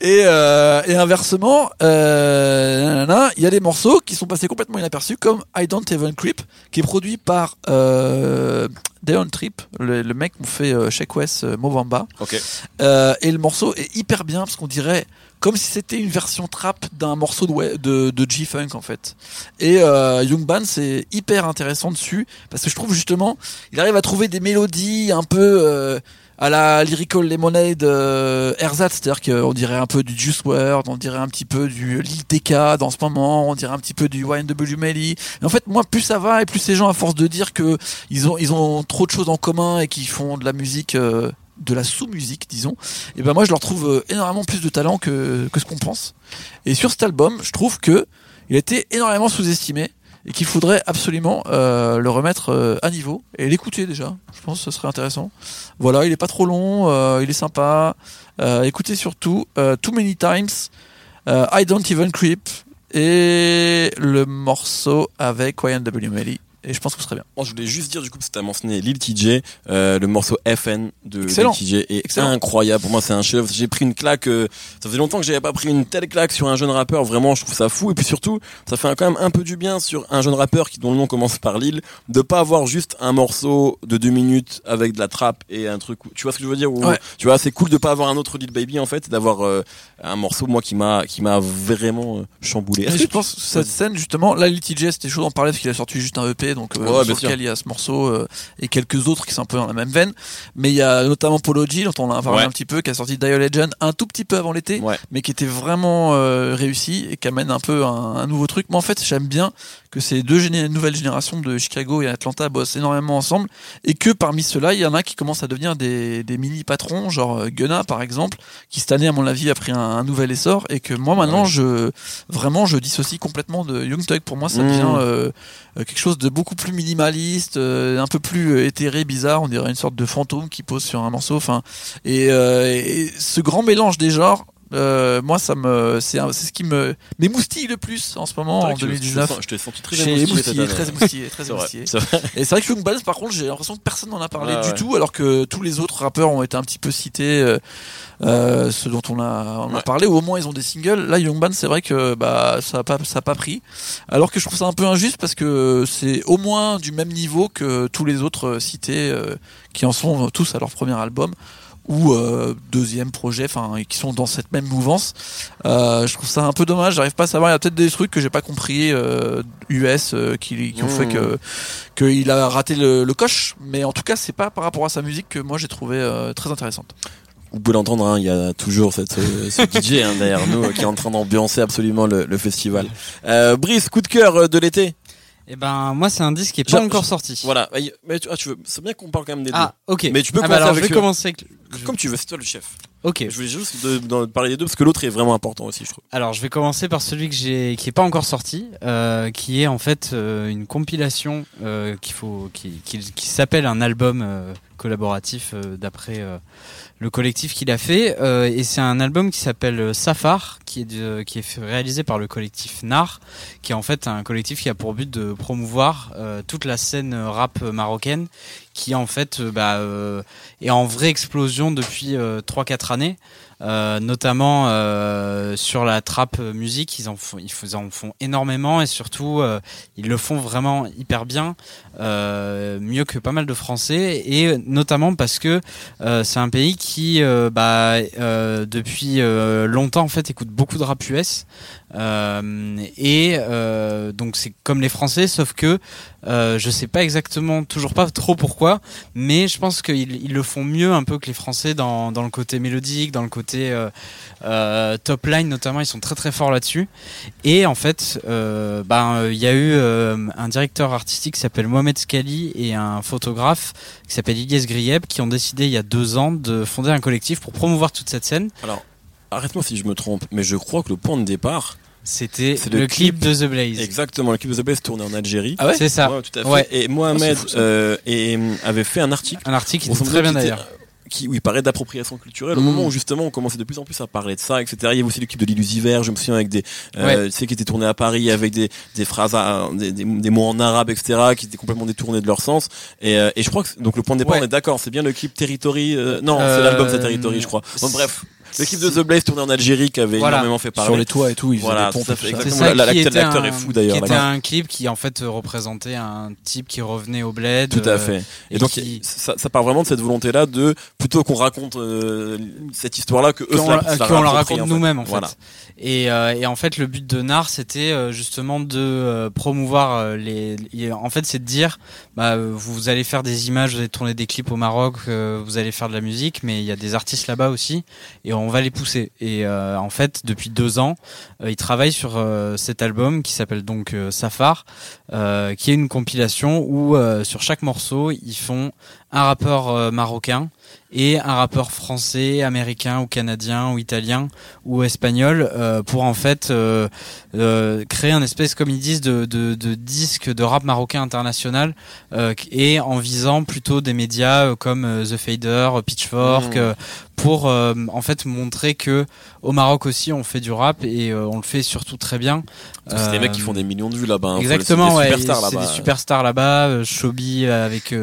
et, euh, et inversement, euh, il y a des morceaux qui sont passés complètement inaperçus comme I Don't Even Creep qui est produit par euh, Deon Trip, le, le mec qu'on fait euh, Shake West euh, Movamba.
Ok.
Euh, et le morceau est hyper bien parce qu'on dirait comme si c'était une version trap d'un morceau de, de, de G-Funk en fait. Et euh, Young Ban c'est hyper intéressant dessus parce que je trouve justement il arrive à trouver des mélodies un peu euh, à la Lyrical Lemonade euh, ersatz, c'est-à-dire qu'on dirait un peu du Juice WRLD, on dirait un petit peu du Lil TK dans ce moment, on dirait un petit peu du YNW Melly. Et en fait, moi, plus ça va et plus ces gens, à force de dire que ils ont ils ont trop de choses en commun et qu'ils font de la musique euh, de la sous-musique, disons, et ben moi je leur trouve euh, énormément plus de talent que, ce qu'on pense. Et sur cet album, je trouve que il a été énormément sous-estimé. et qu'il faudrait absolument euh, le remettre euh, à niveau et l'écouter déjà. Je pense que ce serait intéressant. Voilà, il est pas trop long, il est sympa. Écoutez surtout Too Many Times, I Don't Even Creep et le morceau avec Ryan W. Melly. Et je pense que ce serait bien.
Moi, je voulais juste dire, du coup, parce que t'as mentionné Lil TJ, euh, le morceau FN de
Excellent.
Lil TJ est
Excellent.
incroyable. Pour moi, c'est un chef. J'ai pris une claque. euh, ça faisait longtemps que j'avais pas pris une telle claque sur un jeune rappeur. Vraiment, je trouve ça fou. Et puis surtout, ça fait quand même un peu du bien sur un jeune rappeur qui dont le nom commence par Lil, de pas avoir juste un morceau de deux minutes avec de la trappe et un truc. Tu vois ce que je veux dire Ou-
Ouais.
Tu vois, c'est cool de pas avoir un autre Lil Baby en fait, d'avoir euh, un morceau moi qui m'a qui m'a vraiment chamboulé.
Et je pense que cette scène justement, là Lil TJ c'était chaud d'en parler parce qu'il a sorti juste un EP donc euh, sur
sûr.
lequel il y a ce morceau euh, et quelques autres qui sont un peu dans la même veine. Mais il y a notamment Polo G dont on a parlé
Ouais.
un petit peu, qui a sorti Dio Legend un tout petit peu avant l'été,
Ouais.
mais qui était vraiment euh, réussi et qui amène un peu un, un nouveau truc. Moi en fait j'aime bien que ces deux géné- nouvelles générations de Chicago et Atlanta bossent énormément ensemble et que parmi ceux-là il y en a qui commencent à devenir des, des mini patrons, genre euh, Gunna par exemple, qui cette année à mon avis a pris un, un nouvel essor et que moi maintenant
Ouais.
je vraiment je dissocie complètement de Young Thug pour moi ça
Mmh.
devient euh, euh, quelque chose de beaucoup plus minimaliste euh, un peu plus euh, éthéré bizarre on dirait une sorte de fantôme qui pose sur un morceau enfin et, euh, et ce grand mélange des genres euh, moi ça me c'est un- c'est ce qui me m'émoustille le plus en ce moment en
vrai que je-
2019
Je t'ai senti très émoustillé
très émoustillé, très émoustillé. Et c'est vrai que Young Balance, par contre, j'ai l'impression que personne n'en a parlé du
ouais.
tout, alors que tous les autres rappeurs ont été un petit peu cités, euh, euh, ceux dont on a, on a parlé, ou au moins ils ont des singles. Là, Young Balance, c'est vrai que bah ça a pas, ça a pas pris. Alors que je trouve ça un peu injuste parce que c'est au moins du même niveau que tous les autres cités euh, qui en sont tous à leur premier album ou euh, deuxième projet, enfin, qui sont dans cette même mouvance. Euh, je trouve ça un peu dommage. J'arrive pas à savoir. Il y a peut-être des trucs que j'ai pas compris euh, US euh, qui, qui ont
Mmh.
fait que qu'il a raté le, le coche. Mais en tout cas, c'est pas par rapport à sa musique que moi j'ai trouvé euh, très intéressante.
Vous pouvez l'entendre, hein, il y a toujours cette, ce, ce DJ hein, derrière nous euh, qui est en train d'ambiancer absolument le, le festival. Euh, Brice, coup de cœur euh, de l'été.
Et ben moi c'est un disque qui est pas encore
je-
sorti.
Voilà. Mais tu, ah, tu veux, c'est bien qu'on parle quand même des
Ah ok.
Mais tu peux
Ah, bah
commencer
alors je
avec
vais
le-
commencer avec.
Comme tu veux, c'est toi le chef.
Ok.
Je voulais juste de, de parler des deux parce que l'autre est vraiment important aussi, je trouve.
Alors je vais commencer par celui que j'ai qui est pas encore sorti, euh, qui est en fait euh, une compilation euh, qu'il faut qui, qui, qui s'appelle un album collaboratif d'après le collectif qu'il a fait et c'est un album qui s'appelle Safar qui est de- qui est fait- réalisé par le collectif Nar qui est en fait un collectif qui a pour but de promouvoir toute la scène rap marocaine qui en fait euh, bah, euh, est en vraie explosion depuis euh, 3-4 années. Euh, notamment euh, sur la trap musique, ils en font, ils font énormément et surtout ils le font vraiment hyper bien, mieux que pas mal de Français. Et notamment parce que c'est un pays qui, bah, depuis longtemps en fait, écoute beaucoup de rap US et euh, donc c'est comme les Français, sauf que euh, je sais pas exactement, toujours pas trop pourquoi, mais je pense qu'ils ils le font mieux un peu que les Français dans, dans le côté mélodique, dans le côté euh, euh, top line notamment, ils sont très très forts là-dessus. Et en fait, euh, ben il y a eu euh, un directeur artistique qui s'appelle Mohamed Scali et un photographe qui s'appelle Ilyes Grieb qui ont décidé il y a deux ans de fonder un collectif pour promouvoir toute cette scène.
Arrête-moi si je me trompe, mais je crois que le point de départ,
C'était le,
le
clip de The Blaze.
exactement, l'équipe de The Blaze tournait en Algérie.
Ah ouais
C'est ça.
Ouais, tout à fait.
Ouais.
Et Mohamed
Ah, fou,
euh, et, avait fait un article
Un article qui était très bien
était-
d'ailleurs.
Qui, oui, parlait d'appropriation culturelle au
Mm.
moment où justement on commençait de plus en plus à parler de ça, etc. Il y avait aussi l'équipe de l'illusiver, je me souviens avec des, euh, tu sais, qui étaient tournés à Paris avec des, des phrases, à- des, des, des mots en arabe, etc. qui étaient complètement détournés de leur sens. Et, euh, et je crois que donc le point de départ,
Ouais.
on est d'accord, c'est bien le clip Territory. euh, non, c'est
Euh,
l'album c'est Territory, je crois. Bon, bref, l'équipe de The Blaze tournée en Algérie qui avait
Voilà.
énormément fait parler.
Sur les toits et tout, ils faisaient
Voilà,
des pompes
exactement. l'acteur- est fou, d'ailleurs,
Qui était
là-bas.
un clip qui en fait représentait un type qui revenait au bled.
Tout à
euh,
fait. Et,
et
donc
qui-
ça, ça part vraiment de cette volonté-là de plutôt qu'on raconte euh, cette histoire-là que eux
qu'on
la, réapproprient,
raconte
en fait.
nous-mêmes en fait.
Voilà.
Et, euh, et en fait le but de Nar c'était justement de promouvoir les, les- en fait c'est de dire bah vous allez faire des images, vous allez tourner des clips au Maroc, vous allez faire de la musique mais il y a des artistes là-bas aussi et on va les pousser. Et euh, en fait depuis deux ans euh, ils travaillent sur euh, cet album qui s'appelle donc Safar qui est une compilation où sur chaque morceau ils font un rappeur marocain et un rappeur français, américain ou canadien ou italien ou espagnol euh, pour en fait euh, euh, créer un espèce, comme ils disent, de, de, de disque de rap marocain international et en visant plutôt des médias comme The Fader, Pitchfork,
Mmh.
pour en fait montrer que au Maroc aussi on fait du rap et on le fait surtout très bien.
C'est des mecs qui font des millions de vues là-bas. hein.
Exactement,
c'est des superstars là-bas.
Euh, Shobi avec,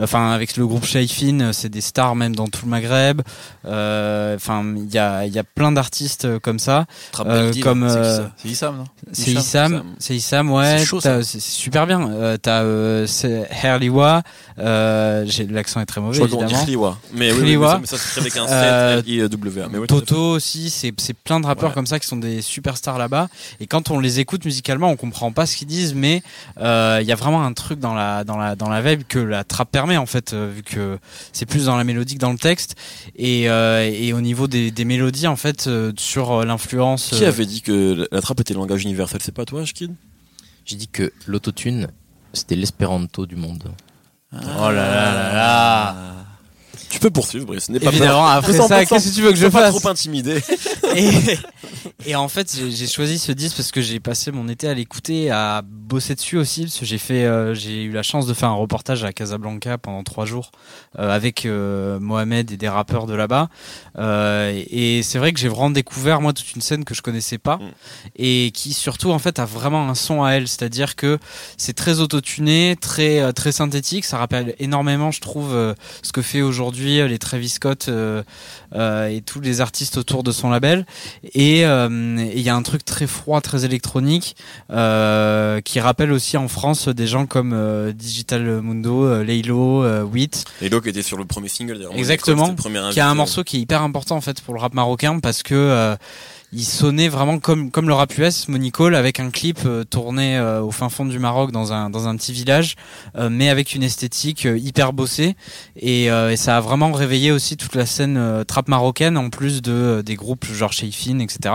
enfin avec le groupe Shaifin, c'est des stars même dans tout le Maghreb. Euh, Enfin, il y a, il y a plein d'artistes euh, comme ça.
Trap
euh, comme.
C'est
Issam, non?
C'est Issam, c'est Issam, ouais.
C'est
super bien. Euh, T'as euh, Herliwa. Euh, j'ai- L'accent est très
Je
mauvais
crois qu'on dit. Mais oui, mais ça- s'écrit avec un 7 L-I-W-A. Mais oui, tout à fait.
Toto aussi, c'est c'est plein de rappeurs
Ouais.
comme ça qui sont des superstars là-bas. Et quand on les écoute musicalement, on comprend pas ce qu'ils disent, mais euh, il y a vraiment un truc dans la dans la dans la vibe que la trap permet en fait, euh, vu que c'est plus dans la mélodie que dans le texte. Et euh, et au niveau des, des mélodies en fait, euh, sur euh, l'influence.
Qui avait dit que la trappe était le langage universel? C'est pas toi, Shkid
J'ai dit que l'autotune, c'était l'espéranto du monde.
Oh là là là là.
Tu peux poursuivre, Brice. N'aie pas
Évidemment,
peur.
après ça,
pas-
qu'est-ce que tu veux que je
pas
fasse?
trop intimidé.
et, et en fait, j'ai- j'ai choisi ce disque parce que j'ai passé mon été à l'écouter, à bosser dessus aussi, parce que j'ai fait, euh, j'ai eu la chance de faire un reportage à Casablanca pendant trois jours euh, avec euh, Mohamed et des rappeurs de là-bas. Et c'est vrai que j'ai vraiment découvert moi toute une scène que je connaissais pas
Mm.
et qui surtout en fait a vraiment un son à elle, c'est-à-dire que c'est très autotuné, très très synthétique. Ça rappelle énormément, je trouve, ce que fait aujourd'hui les Travis Scott et tous les artistes autour de son label. Et euh, et il y a un truc très froid, très électronique, euh, qui rappelle aussi en France des gens comme euh, Digital Mundo, euh, euh, Wheat,
Et donc était sur le premier single. d'ailleurs.
Exactement. qui a un morceau qui est hyper important en fait pour le rap marocain parce que euh, il sonnait vraiment comme comme le rap US, Monicole, avec un clip euh, tourné euh, au fin fond du Maroc dans un dans un petit village, euh, mais avec une esthétique hyper bossée. Et, et ça a vraiment réveillé aussi toute la scène trap marocaine en plus de des groupes genre Shaifin, etc.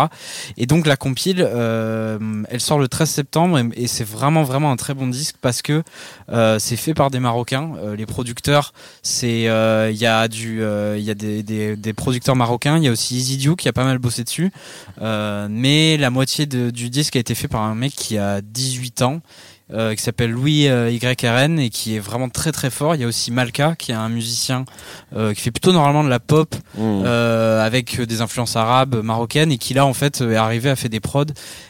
Et donc la compile, elle sort le 13 septembre et, c'est vraiment vraiment un très bon disque parce que euh, c'est fait par des Marocains, Euh, les producteurs c'est il y a du il y a des, des, des producteurs marocains il y a aussi Easy qui a pas mal bossé dessus mais la moitié de- du disque a été fait par un mec qui a 18 ans euh, qui s'appelle Louis euh, YRN et qui est vraiment très très fort il y a aussi Malka qui est un musicien euh, qui fait plutôt normalement de la pop
Mmh.
euh, avec des influences arabes, marocaines, et qui là en fait est arrivé à faire des prods.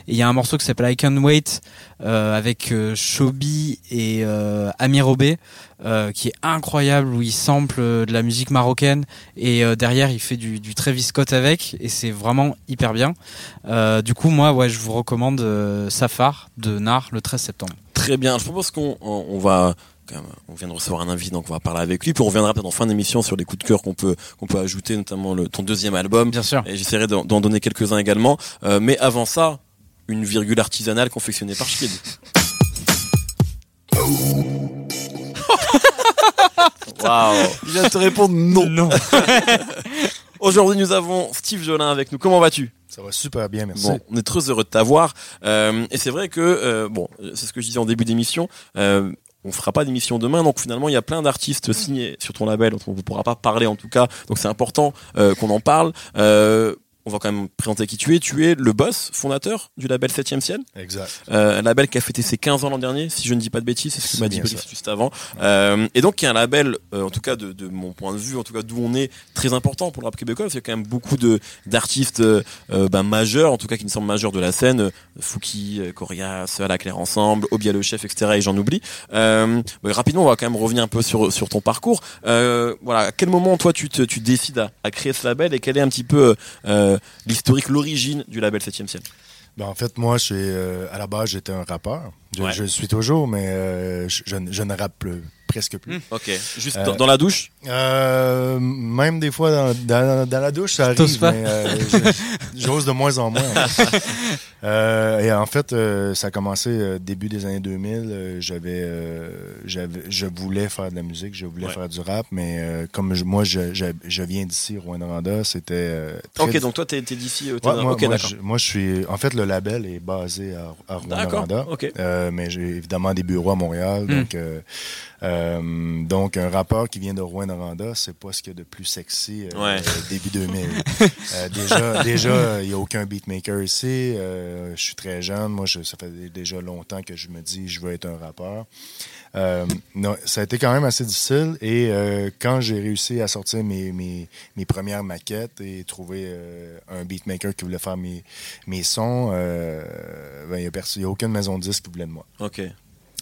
Et il y a un morceau qui s'appelle I Can Wait euh, avec euh, Shobi et euh, Amir Obé, euh, qui est incroyable où il sample euh, de la musique marocaine et euh, derrière il fait du, du Travis Scott avec et c'est vraiment hyper bien. Euh, du coup moi ouais je vous recommande euh, Safar de Nar le 13 septembre.
Très bien. Je propose qu'on on on va on vient de recevoir un invité, donc on va parler avec lui. Puis on reviendra peut-être en fin d'émission sur les coups de cœur qu'on peut qu'on peut ajouter, notamment le, ton deuxième album.
Bien sûr.
Et j'essaierai d'en d'en donner quelques-uns également. Euh, mais avant ça, une virgule artisanale confectionnée par Schkid. Waouh
Il vient de te répondre non.
Non.
Aujourd'hui, nous avons Steve Jolin avec nous. Comment vas-tu?
Ça va super bien, merci.
Bon, on est très heureux de t'avoir. Euh, et c'est vrai que, euh, bon, c'est ce que je disais en début d'émission. Euh, on fera pas d'émission demain, donc finalement il y a plein d'artistes signés sur ton label dont on ne pourra pas parler en tout cas. Donc c'est important euh, qu'on en parle. On va quand même présenter qui tu es. Tu es le boss fondateur du label 7ème ciel,
Exact.
euh, un label qui a fêté ses 15 ans l'an dernier, si je ne dis pas de bêtises, c'est ce que m'a dit Brice juste avant. Euh, et donc qui est un label, euh, en tout cas de, de mon point de vue, en tout cas d'où on est, très important pour le rap québécois, qu'il y a quand même beaucoup de d'artistes ben, majeurs, en tout cas qui me semblent majeurs de la scène, euh, Fouki, euh, Corias, À la Claire Ensemble, Obia le Chef, etc. Et j'en oublie. Euh, rapidement, on va quand même revenir un peu sur sur ton parcours. Euh, voilà, à quel moment toi tu te, tu décides à, à créer ce label et quel est un petit peu euh, l'historique, l'origine du label 7ème ciel
Ben, en fait, moi, euh, à la base, j'étais un rappeur. Je,
Ouais.
je le suis toujours, mais euh, je, je ne- je ne rappe plus, presque plus.
Ok, juste
Euh,
dans, dans la douche?
Euh, même des fois, dans, dans, dans la douche, ça arrive, mais euh, j'ose de moins en moins. en fait. Euh, et en fait, euh, ça a commencé euh, début des années 2000. euh, j'avais, euh, j'avais, je voulais faire de la musique, je voulais
Ouais.
faire du rap, mais euh, comme je- moi, je, je, je viens d'ici, Rwanda, c'était euh, très
Ok, donc toi t'es t'es d'ici.
Ouais,
dans-
moi,
ok,
moi, je, moi, je suis. En fait, le label est basé à, à
D'accord.
Rwanda.
Ok.
Euh, mais j'ai évidemment des bureaux à Montréal.
Mm.
Donc, euh, euh, donc, un rappeur qui vient de Rouen-Noranda, c'est pas ce qu'il y a de plus sexy
Ouais.
début 2000. Euh, déjà, déjà, il n'y a aucun beatmaker ici. Je suis très jeune. Moi, je- ça fait déjà longtemps que je me dis je veux être un rappeur. Euh, non, ça a été quand même assez difficile. Et euh, quand j'ai réussi à sortir mes, mes, mes premières maquettes et trouver euh, un beatmaker qui voulait faire mes, mes sons, euh, ben, il n'y a, aucune maison de disques qui voulait de moi.
Ok.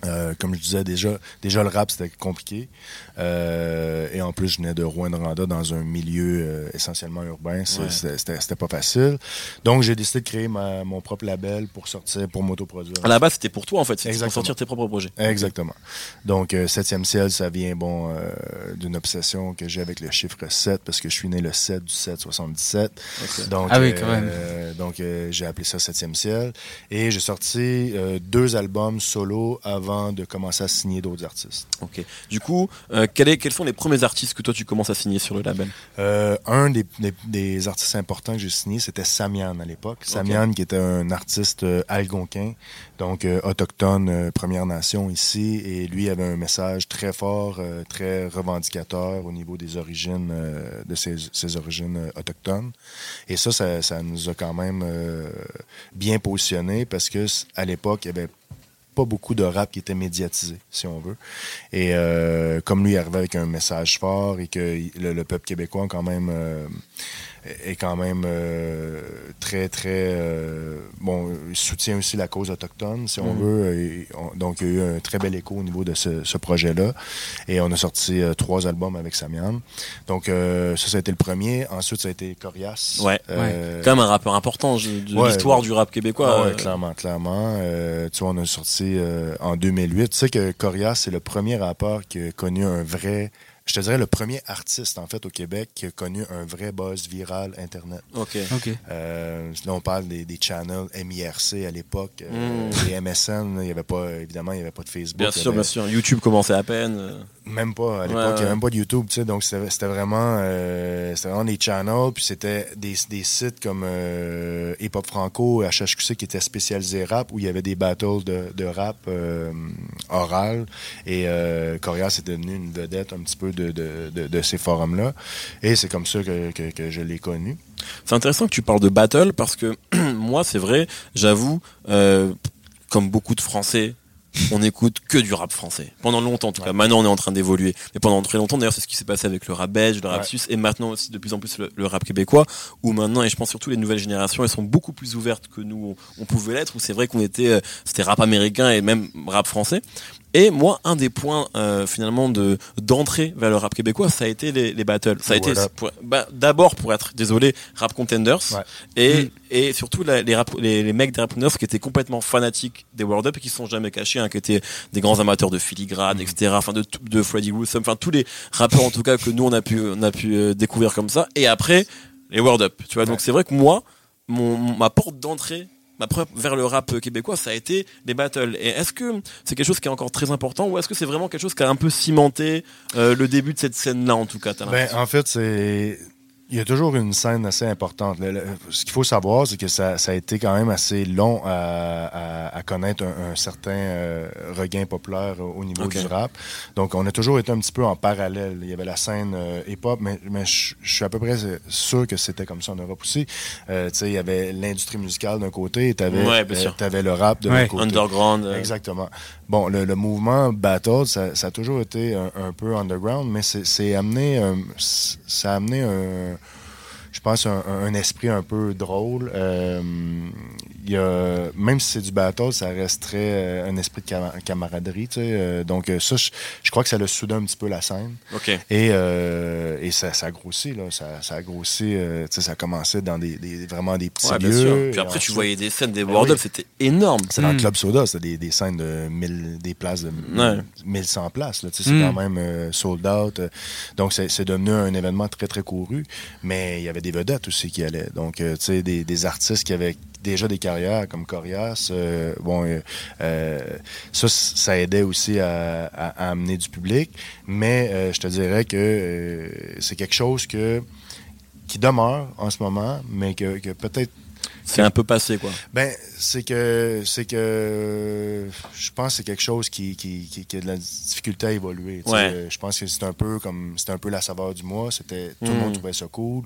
Euh, comme je disais, déjà, déjà le rap, c'était compliqué. Euh, et en plus, je venais de Rouen-Noranda dans un milieu euh, essentiellement urbain. C'est-
Ouais.
C'était c'était- c'était pas facile. Donc, j'ai décidé de créer ma- mon propre label pour sortir, pour m'autoproduire.
À la base, c'était pour toi en fait, c'était pour
Exactement.
sortir tes propres projets.
Exactement. Donc, euh, septième ciel, ça vient bon euh, d'une obsession que j'ai avec le chiffre 7 parce que je suis né le 7 du 7 77.
Ok.
Donc,
Ah oui, quand même.
euh, donc euh, j'ai appelé ça Septième ciel. Et j'ai sorti euh, deux albums solo avant de commencer à signer d'autres artistes.
Ok. Du coup, euh, quel est- quels sont les premiers artistes que toi tu commences à signer sur le label?
Euh, un des, des- des artistes importants que j'ai signé, c'était Samian à l'époque. Samian, qui était un artiste euh, algonquin, donc autochtone, Première Nation ici, et lui avait un message très fort, très revendicateur au niveau des origines, de ses, ses origines autochtones. Et ça, ça, ça nous a quand même bien positionné parce que à l'époque, il y avait pas beaucoup de rap qui était médiatisé, si on veut. Et euh, comme lui il arrivait avec un message fort et que le, le peuple québécois quand même euh, est quand même euh, très très euh, bon il soutient aussi la cause autochtone si on
Mhm.
veut Et on- donc il y a eu un très bel écho au niveau de ce, ce projet là et on a sorti euh, trois albums avec Samian donc euh, ça ça a été le premier ensuite ça a été Corias
Ouais.
Euh,
Quand même un rappeur important de
Ouais,
l'histoire
ouais.
du rap québécois.
ah ouais, clairement, clairement. Euh, tu vois, on a sorti euh, en 2008. Tu sais que Corias, c'est le premier rappeur qui a connu un vrai... Je te dirais le premier artiste, en fait, au Québec qui a connu un vrai buzz viral Internet.
Ok.
Euh, là, on parle des, des channels MIRC à l'époque. Euh,
Mm.
Les MSN, il y avait pas, évidemment, il n'y avait pas de Facebook.
Bien sûr, bien sûr. YouTube commençait à peine.
Même pas à l'époque,
Ouais,
il n'y avait
ouais.
même pas de YouTube, tu sais, donc c'était vraiment, euh, c'était vraiment des channels, puis c'était des, des sites comme euh, Hip Hop Franco, HHQC qui étaient spécialisés rap, où il y avait des battles de, de rap euh, oral, et euh, Corias est devenu une vedette un petit peu de, de, de, de ces forums-là, et c'est comme ça que, que, que je l'ai connu.
C'est intéressant que tu parles de battle parce que moi, c'est vrai, j'avoue, euh, comme beaucoup de Français, on écoute que du rap français. Pendant longtemps, en tout cas.
Ouais.
Maintenant, on est en train d'évoluer. Mais pendant très longtemps, d'ailleurs, c'est ce qui s'est passé avec le rap belge, le rap
Ouais.
suisse, et maintenant aussi de plus en plus le, le rap québécois, où maintenant, et je pense surtout les nouvelles générations, elles sont beaucoup plus ouvertes que nous, on, on pouvait l'être, où c'est vrai qu'on était, euh, c'était rap américain et même rap français. Et moi, un des points euh, finalement de d'entrée vers le rap québécois, ça a été les, les battles. Ça a été pour- bah, d'abord pour être désolé, rap contenders,
Ouais.
et
Mm.
et surtout la- les, rap- les les mecs des rap contenders qui étaient complètement fanatiques des World Up et qui se sont jamais cachés, hein, qui étaient des grands amateurs de filigrane,
Mm.
etc. Enfin de tout- de Freddie Gruesome, enfin tous les rappeurs en tout cas que nous on a pu on a pu euh, découvrir comme ça. Et après les World Up, tu vois. Donc c'est vrai que moi, mon ma porte d'entrée ma preuve vers le rap québécois, ça a été les battles. Et est-ce que c'est quelque chose qui est encore très important ou est-ce que c'est vraiment quelque chose qui a un peu cimenté euh, le début de cette scène-là, en tout cas
Ben, en fait, c'est. Il y a toujours une scène assez importante. Le- le- ce qu'il faut savoir, c'est que ça, ça a été quand même assez long à, à- à connaître un, un certain euh, regain populaire au au niveau du rap. Donc, on a toujours été un petit peu en parallèle. Il y avait la scène euh, hip-hop, mais, mais je suis à peu près sûr que c'était comme ça en Europe aussi. Euh, tu sais, il y avait l'industrie musicale d'un côté et tu avais,
Ouais, sûr.
le rap de
Ouais.
l'autre côté.
underground. euh,
Exactement. Bon, le, le mouvement Battle, ça, ça a toujours été un, un peu underground, mais c'est c'est amené, euh, ça a amené un, pense, un, un esprit un peu drôle. Euh, il y a, même si c'est du battle, ça resterait euh, un esprit de cama- camaraderie. tu sais, euh, donc ça, je, je crois que ça l'a soudé un petit peu la scène.
Ok.
Et, euh, et ça, ça a grossi, là. Ça, ça a grossi, euh, tu sais, ça a commencé dans des, des- vraiment des petits
Ouais, bien
lieux.
sûr. Puis après, tu voyais des scènes des
Ben
World
oui.
Up, c'était énorme.
c'est dans le
Mm.
Club Soda, c'était des, des scènes de 1000, des places de
Ouais.
1100 places. là, tu sais, C'est
Mm.
quand même euh, sold out. donc, c'est c'est devenu un événement très, très couru. Mais il y avait des vedettes aussi qui allaient. Donc, euh, tu sais, des, des artistes qui avaient déjà des carrières comme Corias. euh, bon, euh, ça, ça aidait aussi à, amener du public. Mais je te dirais que c'est quelque chose que qui demeure en ce moment, mais que peut-être
C'est un peu passé, quoi.
Ben, c'est que c'est que je pense que c'est quelque chose qui, qui, qui, qui a de la difficulté à évoluer.
Ouais.
Je pense que c'est un peu comme c'était un peu la saveur du mois. C'était tout le
Mm.
monde trouvait ça cool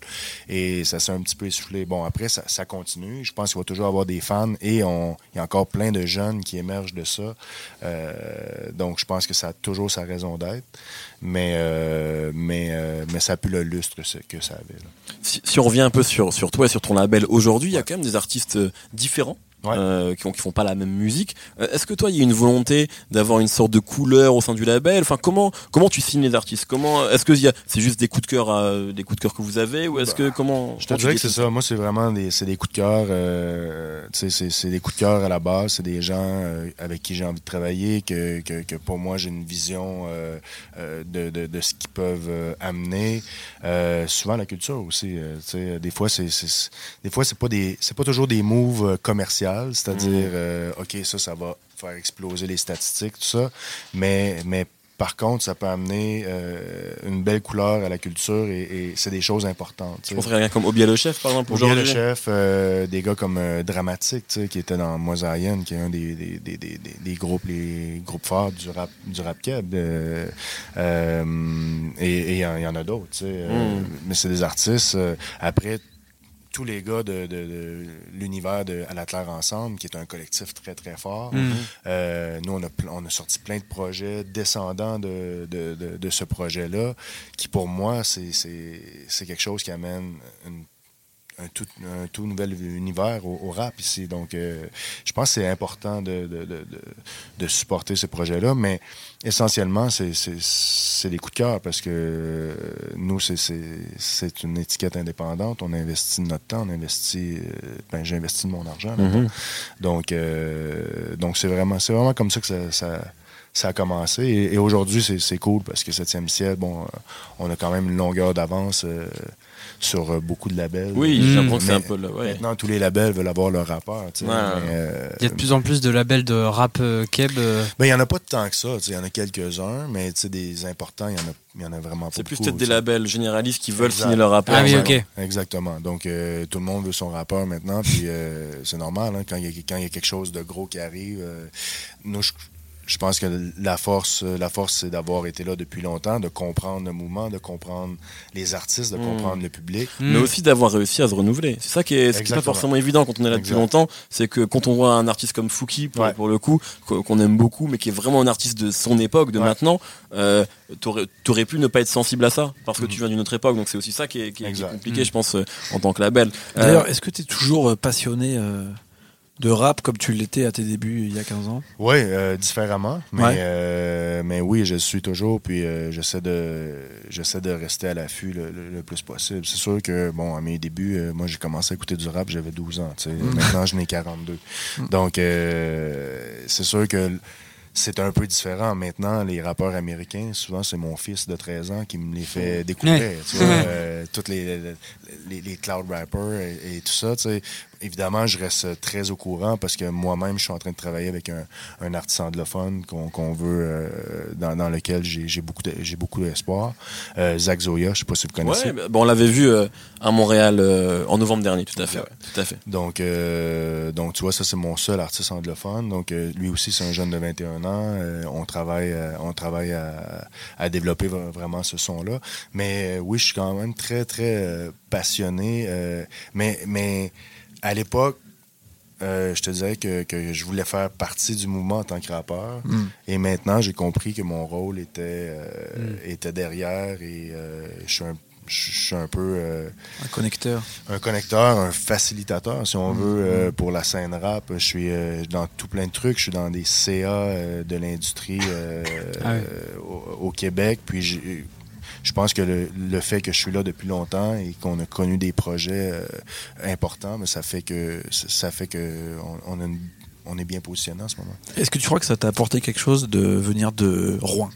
et ça s'est un petit peu essoufflé. Bon après ça, ça continue. Je pense qu'il va toujours avoir des fans et on il y a encore plein de jeunes qui émergent de ça. Euh, donc je pense que ça a toujours sa raison d'être. Mais euh, mais euh, mais ça a plus le lustre que, ça- avait.
si on revient un peu sur, sur toi et sur ton label aujourd'hui, il y a des artistes euh, différents.
Ouais.
euh, qui, ont, qui font pas la même musique. Euh, Est-ce que toi, il y a une volonté d'avoir une sorte de couleur au sein du label? Enfin, comment comment tu signes les artistes? Comment Est-ce que c'est juste des coups de cœur, à- des coups de cœur que vous avez, ou est-ce que comment
Bah, Je te dirais que c'est ça. Moi, c'est vraiment des, c'est des coups de cœur. euh, c'est, des coups de cœur à la base. C'est des gens euh, avec qui j'ai envie de travailler, que, que, que pour moi, j'ai une vision euh, euh, de, de, de ce qu'ils peuvent euh, amener. Euh, souvent, la culture aussi. euh, tu sais, des fois, c'est, des fois, c'est pas des, c'est pas toujours des moves euh, C'est-à-dire, euh, ok, ça, ça va faire exploser les statistiques, tout ça. Mais, mais par contre, ça peut amener euh, une belle couleur à la culture et, et c'est des choses importantes.
Je pense comme Obia le chef, par exemple,
Aujourd'hui, le chef, euh, des gars comme euh, Dramatique, qui était dans Mosaïen, qui est un des, des, des, des, groupes, les groupes forts du rap, du rap keb. et il y, en- il y en a d'autres,
Mm.
Mais c'est des artistes. après, tous les gars de, de- de l'univers de À la Claire Ensemble, qui est un collectif très, très fort.
Mhm.
Euh, nous, on a, on a sorti plein de projets descendants de, de, de- de ce projet-là, qui pour moi, c'est- c'est c'est quelque chose qui amène une- un, tout, un tout nouvel univers au, au rap ici. Donc, euh, je pense que c'est important de, de, de, de, supporter ce projet-là, mais essentiellement, c'est- des coups de cœur parce que euh, nous, c'est- une étiquette indépendante. On investit de notre temps, on investit. euh, ben, j'ai investi de mon argent.
Mhm.
Donc, donc c'est vraiment, vraiment comme ça que ça, ça, ça a commencé. Et, et aujourd'hui, c'est, c'est cool parce que 7e ciel, bon, euh, on a quand même une longueur d'avance euh, sur euh, beaucoup de labels.
Oui,
Mm.
j'ai l'impression que c'est un peu là. Ouais.
Maintenant, tous les labels veulent avoir leur rappeur. tu sais.
Ouais.
Mais, euh,
Il y a de plus en plus de labels de rap euh, keb. euh,
ben, il n'y en a pas tant que ça. tu sais. Il y en a quelques-uns, mais tu sais, des importants, il y en a, il y en a vraiment pas
C'est plus peut-être des labels généralistes qui veulent
Exact.
signer leur rappeur.
Ah oui, ok.
Exactement. Donc, euh, tout le monde veut son rappeur maintenant, puis euh, c'est normal. hein, quand il y, a- quand il y a quelque chose de gros qui arrive, euh, nous, je, je pense que la force, la force, c'est d'avoir été là depuis longtemps, de comprendre le mouvement, de comprendre les artistes, de
Mm.
comprendre le public.
mais
hmm.
aussi d'avoir réussi à se renouveler. C'est ça qui est, ce qui est pas forcément évident quand on est là depuis
Exact.
longtemps. C'est que quand on voit un artiste comme Fouki, pour,
Ouais.
pour le coup, qu'on aime beaucoup, mais qui est vraiment un artiste de son époque, de
Ouais.
maintenant, euh, t'aurais t'aurais pu ne pas être sensible à ça, parce que
Mhm.
tu viens d'une autre époque. Donc c'est aussi ça qui est, qui est- qui est
Exact.
compliqué, je pense, euh, en tant que label. Euh,
D'ailleurs, est-ce que tu es toujours euh, passionné euh, de rap comme tu l'étais à tes débuts il y a 15 ans?
Oui, euh, différemment, mais,
Ouais.
euh, mais oui, je le suis toujours, puis euh, j'essaie de j'essaie de rester à l'affût le, le- le plus possible. C'est sûr que, bon, à mes débuts, euh, moi, j'ai commencé à écouter du rap, j'avais 12 ans, sais. Maintenant, je n'ai 42. Donc, c'est sûr que c'est un peu différent. Maintenant, les rappeurs américains, souvent, c'est mon fils de 13 ans qui me les fait découvrir.
Ouais.
Tu vois, euh, toutes les, les, les cloud rappers et, et tout ça, tu sais. Évidemment, je reste très au courant parce que moi-même, je suis en train de travailler avec un, un artiste anglophone qu'on veut, euh, dans, dans lequel j'ai beaucoup de- j'ai beaucoup d'espoir. Euh, Zach Zoya, je sais pas si vous connaissez.
Ouais, bon, on l'avait vu euh, à Montréal en novembre dernier, tout à fait. Ouais, tout à fait.
Donc, donc, tu vois, ça, c'est mon seul artiste anglophone. Donc, lui aussi, c'est un jeune de 21 ans. On travaille, on travaille à, à développer vraiment ce son-là. Mais oui, je suis quand même très, très passionné. mais, mais à l'époque, euh, je te dirais que, que je voulais faire partie du mouvement en tant que rappeur.
Mm.
Et maintenant, j'ai compris que mon rôle était, euh,
Mm.
était derrière et euh, je suis un, je suis un peu...
Un connecteur.
un connecteur, un facilitateur, si on
Mm-hmm.
veut, pour la scène rap. Je suis dans tout plein de trucs. Je suis dans des CA de l'industrie
Ah oui.
au, au Québec. Puis je pense que le, le fait que je suis là depuis longtemps et qu'on a connu des projets euh, importants, mais ça fait que ça fait que on, on a une- on est bien positionné en ce moment.
Est-ce que tu crois que ça t'a apporté quelque chose de venir de Rouen?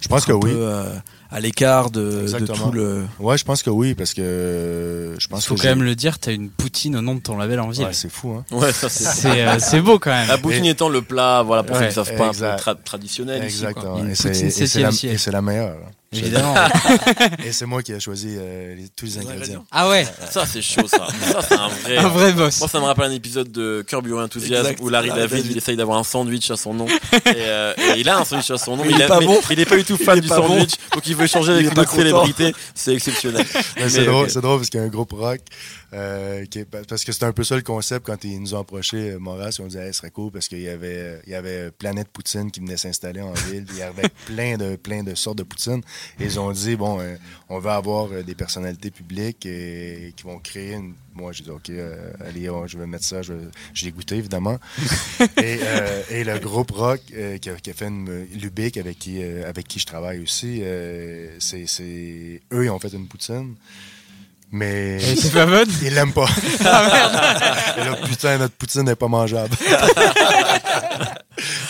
Je pense que
un
oui.
peu, euh, à l'écart de, de
Exactement.
tout le.
Ouais, je pense que oui, parce que euh, je
Il
pense
faut
que
quand même le dire, t'as une poutine au nom de ton label en ville.
Ouais, c'est fou, hein.
Ouais, ça c'est.
euh, beau quand même.
La poutine étant le plat, voilà, pour ceux qui ne savent pas, un peu tra- traditionnel ici, quoi.
Exactement.
A une
Et et c'est
septième
la,
ciel.
et c'est la meilleure.
Évidemment.
Et c'est moi qui ai choisi euh, les- tous les ingrédients.
ah ouais,
Ça, c'est chaud, ça. Ça, c'est un vrai.
un vrai boss.
Moi, ça me rappelle un épisode de Curb Your Enthusiasm
Exact.
où Larry
Larry
David,
David.
il essaye d'avoir un sandwich à son nom. et, euh, et il a un sandwich à son nom,
Mais
mais
il est
a-
pas
mais
bon.
il est pas du tout fan du
bon.
sandwich, donc il veut échanger avec
Il est
une
pas
autre
content.
célébrité. C'est exceptionnel.
C'est drôle,
ok.
c'est drôle parce qu'il y a un groupe rock euh, qui est- parce que c'était un peu ça le concept quand ils nous ont approché Moras, on disait hey, ce serait cool parce qu'il y avait il y avait Planète Poutine qui venait s'installer en ville, il y avait plein de plein de sortes de poutine ils ont dit bon euh, on va avoir euh, des personnalités publiques et, qui vont créer une moi j'ai dit OK euh, allez on- je vais mettre ça, je l'ai goûté évidemment. et, euh, et le groupe rock euh, qui, a, qui a fait une Lubic avec qui euh, avec qui je travaille aussi euh, c'est c'est eux ils ont fait une poutine mais
Et C'est pas bonne
il l'aime pas. Et là, putain, notre poutine n'est pas mangeable.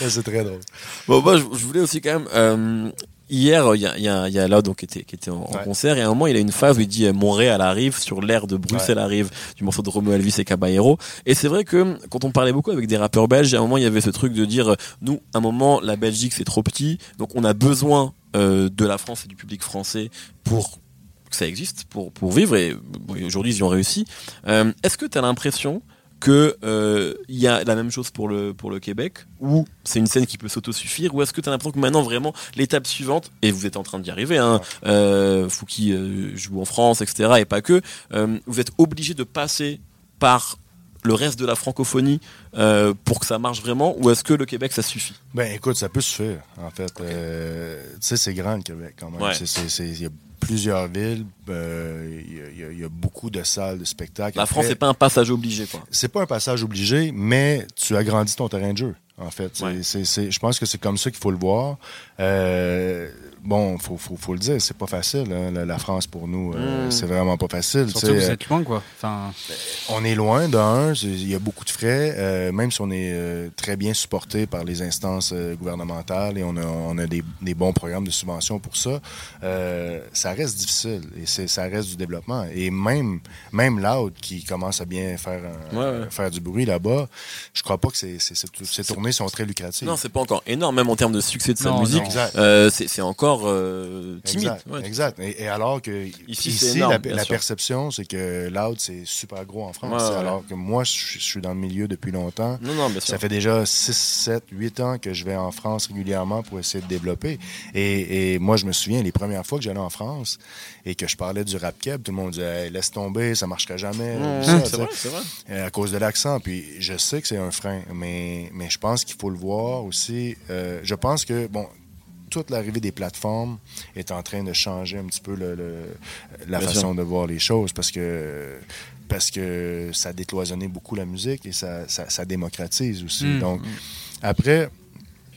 C'est très drôle.
Bon, moi, je, je voulais aussi quand même. euh, hier, il y a, y a, il y a Loud, donc, qui était, qui était en,
Ouais.
concert, et à un moment, il a une phase où il dit Montréal arrive sur l'air de Bruxelles arrive du morceau de Romo Elvis et Caballero. Et c'est vrai que quand on parlait beaucoup avec des rappeurs belges, à un moment, il y avait ce truc de dire nous, à un moment, la Belgique, c'est trop petit, donc on a besoin euh, de la France et du public français pour que ça existe, pour, pour vivre, et aujourd'hui, ils y ont réussi. Euh, Est-ce que tu as l'impression que euh, il y a la même chose pour le pour le Québec ou c'est une scène qui peut s'autosuffire ou est-ce que tu as l'impression que maintenant vraiment l'étape suivante et vous êtes en train d'y arriver hein, euh, Fouki euh, joue en France etc et pas que euh, vous êtes obligé de passer par le reste de la francophonie euh, pour que ça marche vraiment ou est-ce que le Québec ça suffit?
Ben, écoute, ça peut se faire, en fait. Euh, tu sais, c'est grand, le Québec, quand même.
Ouais.
Il y a plusieurs villes, euh, il y y, a- il y a beaucoup de salles de spectacle.
La
Après,
France c'est pas un passage obligé quoi
c'est pas un passage obligé, mais tu agrandis ton terrain de jeu. En fait,
Ouais.
c'est- c'est- je pense que c'est comme ça qu'il faut le voir. Euh, bon, faut, faut, faut le dire, c'est pas facile. hein, la, la France pour nous, euh,
Mm.
c'est vraiment pas facile.
Surtout vous êtes loin, quoi. Enfin,
on est loin d'un, il y a beaucoup de frais, euh, même si on est euh, très bien supporté par les instances euh, gouvernementales et on a, on a des, des bons programmes de subvention pour ça, euh, ça reste difficile et c'est, ça reste du développement. Et même, même Loud qui commence à bien faire, un-
Ouais, ouais.
faire du bruit là-bas, je crois pas que ces tournées sont très lucratives.
non c'est pas encore énorme même en termes de succès de sa
Non,
musique euh, c'est c'est encore euh, timide
Exact.
Ouais.
exact. Et, et alors que
Ici,
ici,
c'est énorme,
la, perception, c'est que Loud, c'est super gros en France.
Ouais, ouais, ouais.
Alors que moi, je, suis- je suis dans le milieu depuis longtemps.
non non bien sûr
Ça fait déjà 6, 7, 8 ans que je vais en France régulièrement pour essayer de développer. Et, et moi, je me souviens, les premières fois que j'allais en France et que je parlais du rap keb, tout le monde disait Hey, laisse tomber, ça marchera jamais.
Mmh, c'est vrai c'est vrai
Euh, à cause de l'accent. Puis je sais que c'est un frein, mais, mais je pense qu'il faut le voir aussi. Euh, je pense que, bon, toute l'arrivée des plateformes est en train de changer un petit peu le, le- la
Bien
façon de voir les choses parce que parce que ça a décloisonné beaucoup la musique et ça, ça, ça démocratise aussi.
Mm.
Donc, après,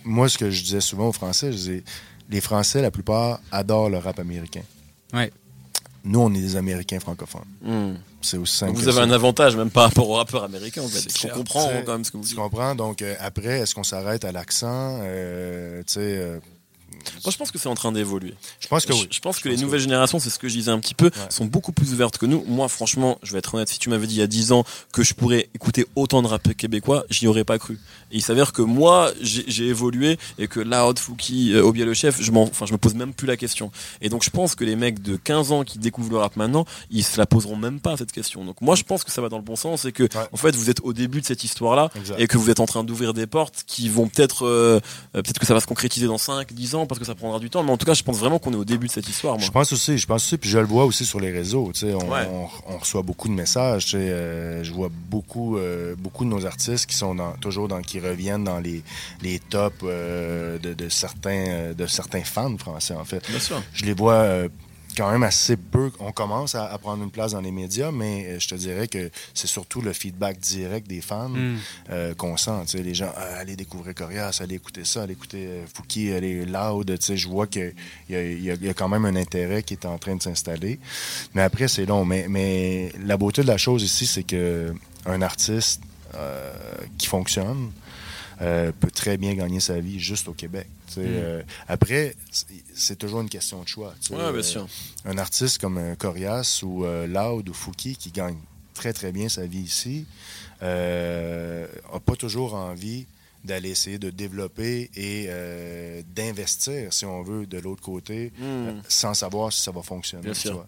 moi, ce que je disais souvent aux Français, je disais, les Français, la plupart, adorent le rap américain.
Ouais.
Nous, on est des Américains francophones.
Hmm.
C'est aussi simple
Donc
que
vous avez
ça.
un avantage même par rapport aux rappeurs américains en fait. Comprend quand même ce que vous
Tu
dites.
comprends? Donc, euh, après, est-ce qu'on s'arrête à l'accent? Euh, tu sais, euh,
Moi je pense que c'est en train d'évoluer.
je pense que oui.
je pense que les
que
nouvelles générations, c'est ce que je disais un petit peu, sont beaucoup plus ouvertes que nous. Moi franchement, je vais être honnête, si tu m'avais dit il y a 10 ans que je pourrais écouter autant de rap québécois, j'y aurais pas cru. Et il s'avère que moi, j'ai évolué et que Loud, Fouki, euh, Obia le chef, je m'en, enfin, je me pose même plus la question. Et donc je pense que les mecs de 15 ans qui découvrent le rap maintenant, ils se la poseront même pas cette question. Donc moi je pense que ça va dans le bon sens et que
Ouais.
en fait vous êtes au début de cette histoire-là et que vous êtes en train d'ouvrir des portes qui vont peut-être euh, euh, peut-être que ça va se concrétiser dans 5 10 ans parce que ça prendra du temps mais en tout cas je pense vraiment qu'on est au début de cette histoire moi.
Je pense aussi, je pense aussi, puis je le vois aussi sur les réseaux. Tu sais, on,
Ouais.
on, on reçoit beaucoup de messages. Tu sais, euh, je vois beaucoup, euh, beaucoup de nos artistes qui sont dans, toujours dans, qui reviennent dans les, les tops euh, de, de certains, de certains fans français en fait.
Bien sûr.
Je les vois quand même assez peu. On commence à, à prendre une place dans les médias, mais euh, je te dirais que c'est surtout le feedback direct des fans
Mm.
euh, qu'on sent. Tu sais, les gens, Ah, allez découvrir Corias, allez écouter ça, allez écouter euh, Fouki, allez Loud. Tu sais, je vois qu'il y, y y a quand même un intérêt qui est en train de s'installer. Mais après, c'est long. Mais, mais la beauté de la chose ici, c'est que un artiste euh, qui fonctionne euh, peut très bien gagner sa vie juste au Québec. Sais, euh, après, c'est- toujours une question de choix.
Ouais, bien
Euh,
sûr.
un artiste comme Corias ou Loud ou Fouki qui gagne très très bien sa vie ici, euh, a pas toujours envie d'aller essayer de développer et euh, d'investir, si on veut, de l'autre côté, euh, sans savoir si ça va fonctionner.
Bien sûr.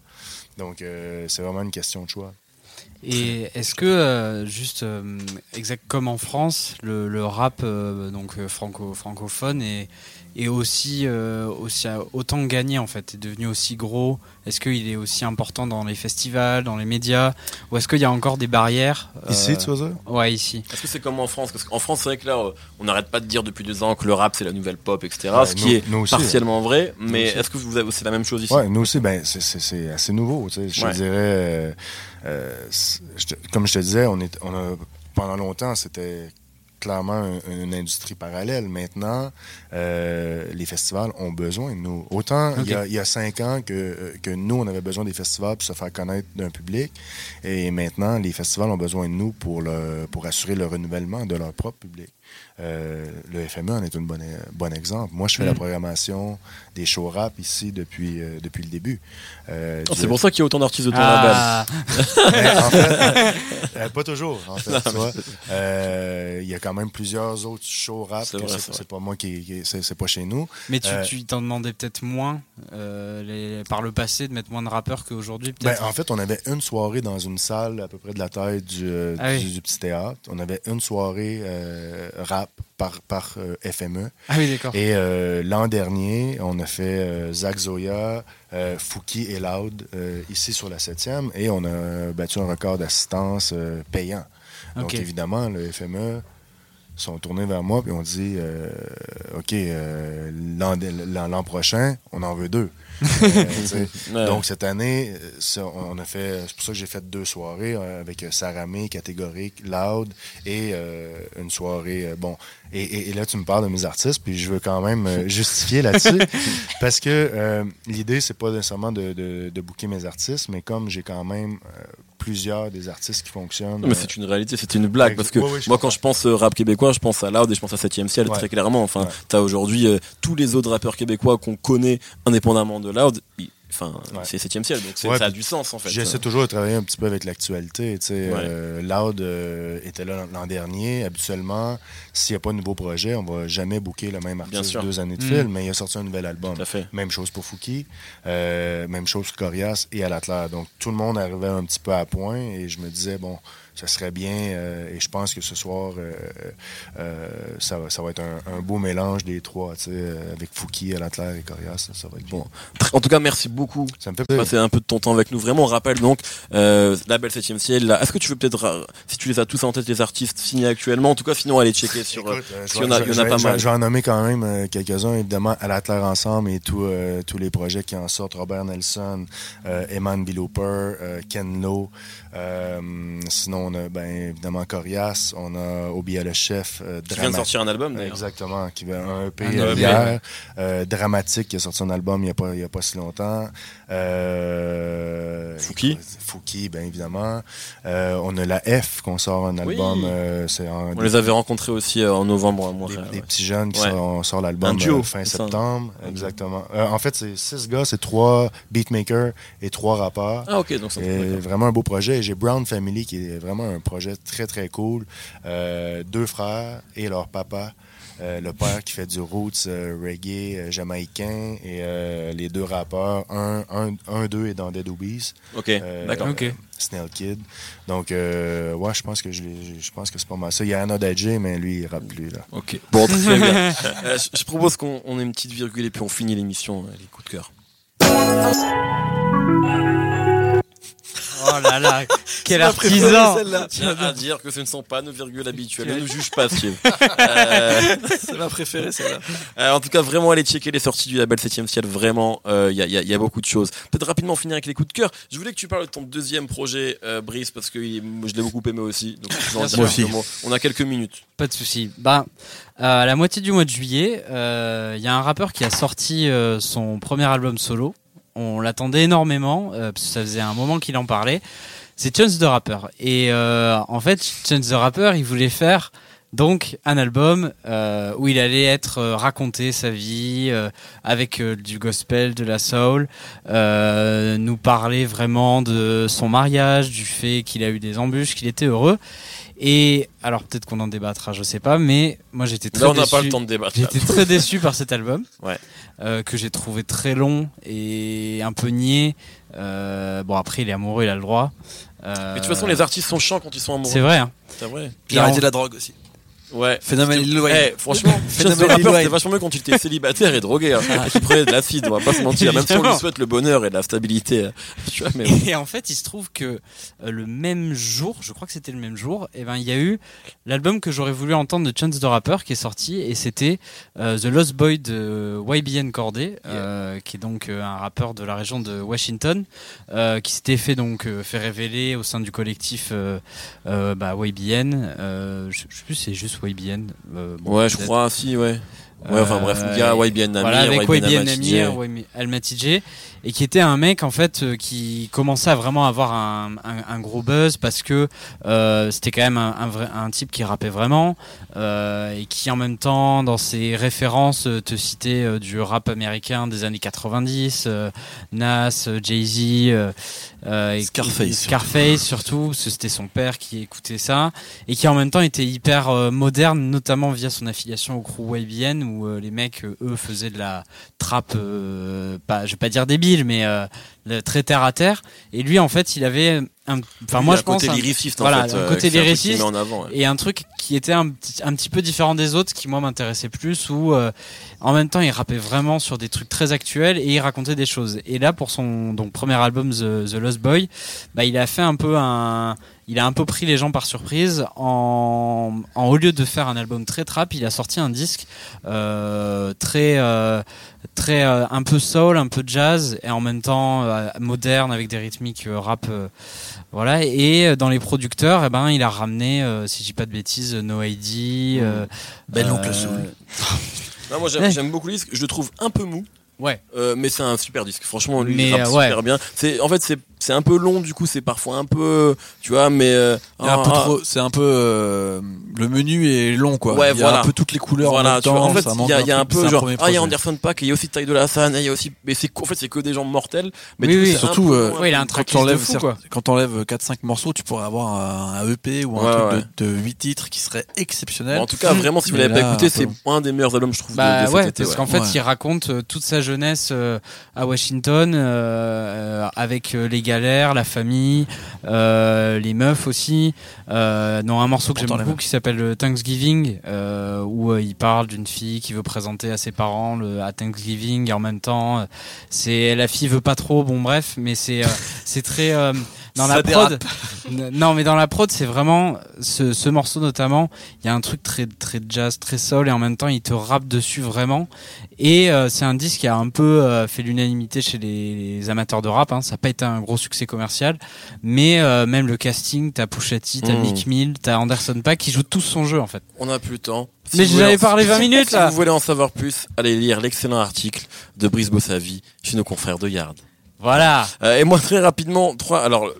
Donc, euh, c'est vraiment une question de choix.
Et est-ce que, euh, juste euh, exact comme en France, le, le rap euh, donc franco francophone est, est aussi euh, aussi autant gagné en fait, est devenu aussi gros. Est-ce qu'il est aussi important dans les festivals, dans les médias, ou est-ce qu'il y a encore des barrières euh,
Ici, tu vois ça?
Ouais, ici.
Est-ce que c'est comme en France? Parce qu'en France, c'est vrai que là, euh, on n'arrête pas de dire depuis deux ans que le rap c'est la nouvelle pop, etc.
Ouais,
ce qui
nous-
est
nous aussi,
partiellement vrai. Mais est-ce que vous avez c'est la même chose ici?
Ouais, nous aussi, ben, c'est- assez nouveau. tu sais. Je
Ouais.
te dirais, euh, euh, c'est- je te- comme je te disais, on est, on a, pendant longtemps, c'était clairement un- une industrie parallèle. Maintenant, euh, les festivals ont besoin de nous. Autant il, y a, il y a cinq ans que, que nous, on avait besoin des festivals pour se faire connaître d'un public. Et maintenant, les festivals ont besoin de nous pour, le, pour assurer le renouvellement de leur propre public. Euh, le FME en est un bon, bon exemple. Moi, je fais la
Mm.
programmation des shows rap ici depuis, euh, depuis le début. Euh,
Oh, C'est pour ça qu'il y a autant d'artistes de label.
Ah,
Ben, en fait, euh, pas toujours, en fait. Euh, Il y a quand même plusieurs autres shows rap
C'est
pas moi qui, qui- c'est pas chez nous.
mais tu
Euh,
t'en demandais peut-être moins euh, les- par le passé de mettre moins de rappeurs qu'aujourd'hui
Ben, en fait, on avait une soirée dans une salle à peu près de la taille du, euh,
Ah oui.
du, du petit théâtre. On avait une soirée euh, rap par, par euh, FME.
ah oui, d'accord.
Et euh, l'an dernier, on a fait euh, Zach Zoya, Fouki et Loud ici sur la 7e et on a battu un record d'assistance payant. Donc évidemment, le FME sont tournés vers moi et on dit OK, l'an prochain, on en veut deux. Euh. Donc cette année, ça, on a fait. C'est pour ça que j'ai fait deux soirées euh, avec euh, Saramé, catégorique, loud et euh, une soirée. bon, et, et- et là tu me parles de mes artistes, puis je veux quand même justifier là-dessus parce que euh, l'idée c'est pas nécessairement de, de, de booker mes artistes, mais comme j'ai quand même plusieurs des artistes qui fonctionnent.
Non, mais c'est une réalité, c'est une blague. Parce que moi, quand je pense rap québécois, je pense à Loud et je pense à 7ème ciel
Ouais.
très clairement. Enfin,
Ouais.
t'as aujourd'hui euh, tous les autres rappeurs québécois qu'on connaît indépendamment de Loud. ils- Enfin,
Ouais.
c'est 7ème ciel, donc
Ouais,
ça a du sens en fait.
J'essaie toujours de travailler un petit peu avec l'actualité. tu sais.
Ouais.
Euh, Loud euh, était là l'an dernier. Habituellement, s'il n'y a pas de nouveau projet, on va jamais booker le même
Bien
artiste
sûr.
deux années de
Mm.
fil, mais il a sorti un nouvel album.
Tout à fait.
Même chose pour Fouki, euh, même chose pour Corias et Alatler. Donc tout le monde arrivait un petit peu à point et je me disais, bon, ça serait bien euh, et je pense que ce soir, euh, euh, ça, va, ça va être un, un beau mélange des trois, tu sais, avec Fouki, Alatler et Corias. Ça, ça va être bon.
En tout cas, merci beaucoup.
Ça me fait plaisir.
passer un peu de ton temps avec nous. Vraiment, on rappelle donc euh, la belle 7ème ciel. Là. Est-ce que tu veux peut-être, si tu les as tous en tête, les artistes signés actuellement, en tout cas, sinon aller checker sur. euh,
Écoute, euh, je
a- il y en
je
a pas mal.
Je vais en nommer quand même euh, quelques-uns, évidemment, à la Claire Ensemble et tout, euh, tous les projets qui en sortent. Robert Nelson, euh, Eman Biloper, euh, Ken Lo. euh, sinon, on a ben, évidemment Corias, on a Obia le chef, euh,
qui vient de sortir un album d'ailleurs.
Exactement, qui va un EP
Un EP,
hier. Euh, Dramatique qui a sorti un album il n'y a, pas- il y a pas si longtemps. Euh,
Fouki.
Fouki, bien évidemment. Euh, on a la F qu'on sort un album. euh, en-
On les avait rencontrés aussi euh, en novembre à
des, des petits jeunes qui on sort l'album
Un duo,
euh, fin
c'est ça.
septembre. Exactement. Euh, en fait, c'est six gars, c'est trois beatmakers et trois rappeurs.
Ah ok, donc
Et vraiment un beau projet. Et J'ai Brown Family qui est vraiment un projet très très cool. Euh, deux frères et leur papa. Euh, le père qui fait du roots euh, reggae euh, jamaïcain et euh, les deux rappeurs. Un, un, un d'eux est dans Dead Obies.
Ok,
Euh,
d'accord.
Ok.
Snell Kid. Donc, euh, ouais, je pense que je, pense que c'est pas mal ça. Il y a Anna Dadji, mais lui, il rappe plus. Là.
Ok. Bon, très bien. Euh, je, propose qu'on on ait une petite virgule et puis on finit l'émission, les coups de cœur.
Oh là là, quel artisan
celle-là. Tiens à dire que ce ne sont pas nos virgules habituelles. Ne nous juge pas, Steve. Euh,
C'est ma préférée, celle-là.
euh, en tout cas, vraiment, allez checker les sorties du label 7ème ciel. Vraiment, il y, a, y a- y a beaucoup de choses. Peut-être rapidement finir avec les coups de cœur. Je voulais que tu parles de ton deuxième projet, euh, Brice, parce que je l'ai beaucoup aimé aussi. Donc,
Bien sûr.
mots. On a quelques minutes.
Pas de souci. Ben, euh, à la moitié du mois de juillet, euh, il y a un rappeur qui a sorti euh, son premier album solo. On l'attendait énormément euh, parce que ça faisait un moment qu'il en parlait. C'est Chance the Rapper. Et euh, en fait, Chance the Rapper, il voulait faire donc un album euh, où il allait être euh, raconter sa vie euh, avec euh, du gospel, de la soul, euh, nous parler vraiment de son mariage, du fait qu'il a eu des embûches, qu'il était heureux. Et alors peut-être qu'on en débattra, je sais pas, mais moi j'étais très
Là, on n'a
déçu.
pas le temps de débattre. là.
J'étais très déçu par cet album,
Ouais.
euh, que j'ai trouvé très long et un peu niais. Euh, bon après il est amoureux, il a le droit. Euh,
Mais de toute façon, les artistes sont chiants quand ils sont amoureux.
C'est vrai. Hein.
C'est vrai.
Puis arrêter
en-
la drogue aussi.
Ouais.
Phénomène Lil Wayne.
Eh, franchement,
Phénomène
c'était vachement mieux quand tu étais célibataire et drogué. Hein. Et tu prenais de l'acide, on va pas se mentir. Même si on lui souhaite le bonheur et de la stabilité. Tu vois, mais
Et en fait, il se trouve que euh, le même jour, je crois que c'était le même jour, et ben il y a eu l'album que j'aurais voulu entendre de Chance the Rapper qui est sorti, et c'était euh, The Lost Boy de YBN Corday, euh, qui est donc un rappeur de la région de Washington, qui s'était fait donc fait révéler au sein du collectif bah, YBN. je, je sais plus, c'est juste YBN. euh, bon,
ouais, je crois, si, ouais. Ouais, enfin bref, il y a YBN Namir,
Voilà, avec
YBN
YBN
Amatidje.
Amir, YBN Almatidje, et qui était un mec en fait euh, qui commençait à vraiment avoir un, un- un gros buzz parce que euh, c'était quand même un, un vrai, un type qui rappait vraiment euh, et qui en même temps dans ses références euh, te citait euh, du rap américain des années 90, euh, Nas, euh, Jay-Z, euh,
Scarface,
Scarface surtout, parce que c'était son père qui écoutait ça et qui en même temps était hyper euh, moderne, notamment via son affiliation au crew YBN où euh, les mecs eux faisaient de la trappe, pas, je vais pas dire débile, mais le- très terre à terre. Et lui en fait, il avait un, enfin moi je pense
côté
un-
lyriciste, en
voilà,
fait.
un
euh,
côté lyriciste.
en avant. ouais.
et un truc qui était un petit, un petit peu différent des autres, qui moi m'intéressait plus, où euh, en même temps il rappait vraiment sur des trucs très actuels et il racontait des choses. Et là pour son donc premier album The, The Lost Boy, bah il a fait un peu un, il a un peu pris les gens par surprise en, en au lieu de faire un album très trap, il a sorti un disque euh, très euh, très euh, un peu soul, un peu jazz et en même temps euh, moderne avec des rythmiques euh, rap. euh, voilà et euh, dans les producteurs, eh ben il a ramené, euh, si je dis pas de bêtises, No ID, euh,
Ben
euh,
l'oncle Soul.
Non, moi, j'aime beaucoup le disque. Je le trouve un peu mou.
Ouais.
Euh, mais c'est un super disque. Franchement, lui,
Mais,
il rappe
euh, ouais.
super bien. C'est, en fait, c'est, c'est un peu long, du coup, c'est parfois un peu, tu vois, mais, euh,
a
ah,
c'est un peu euh, le menu est long quoi.
Ouais,
il y a
voilà.
un peu toutes les couleurs en
voilà,
même
tu vois, en fait, il y a, y a un peu genre, ah, il y a. Anderson Paak, il y a aussi Ty de la San, il y a aussi, mais c'est, en fait, c'est que des gens mortels. Mais
Oui, oui.
Surtout,
peu
euh,
moins-
Ouais, il a un
quand
tracklist
tu
de
enlèves
fou,
certes-
quoi.
quand t'enlèves 4-5 morceaux, tu pourrais avoir un, EP ou un
Ouais,
truc
ouais.
De, de 8 titres qui serait exceptionnel.
Bon, en tout cas, vraiment, si vous l'avez pas écouté, c'est un des meilleurs albums, je trouve, de-
Bah ouais, parce qu'en fait, il raconte toute sa jeunesse euh, à Washington, euh, euh, avec les galères, la famille, les meufs aussi. Dans un morceau que j'aime beaucoup qui s'appelle Thanksgiving, où il parle d'une fille qui veut présenter à ses parents le, à Thanksgiving et en même temps, c'est la fille veut pas trop. Bon bref, mais c'est c'est très dans
Ça
la prod. Non, mais dans la prod, c'est vraiment ce, ce morceau notamment. Il y a un truc très très jazz, très soul, et en même temps, il te rappe dessus vraiment. Et euh, c'est un disque qui a un peu euh, fait l'unanimité chez les, les amateurs de rap. Hein. Ça n'a pas été un gros succès commercial, mais euh, même le casting, t'as Pusha T, t'as
Mm.
Meek Mill, t'as Anderson Paak qui jouent tous son jeu en fait.
On a plus le temps.
Mais
vous
je vous avais
voulez en-
parlé 20 minutes,
Si
là.
vous voulez en savoir plus, allez lire l'excellent article de Brice Bossavi chez nos confrères de Yard.
Voilà.
Euh, et moi, très rapidement, trois. Alors,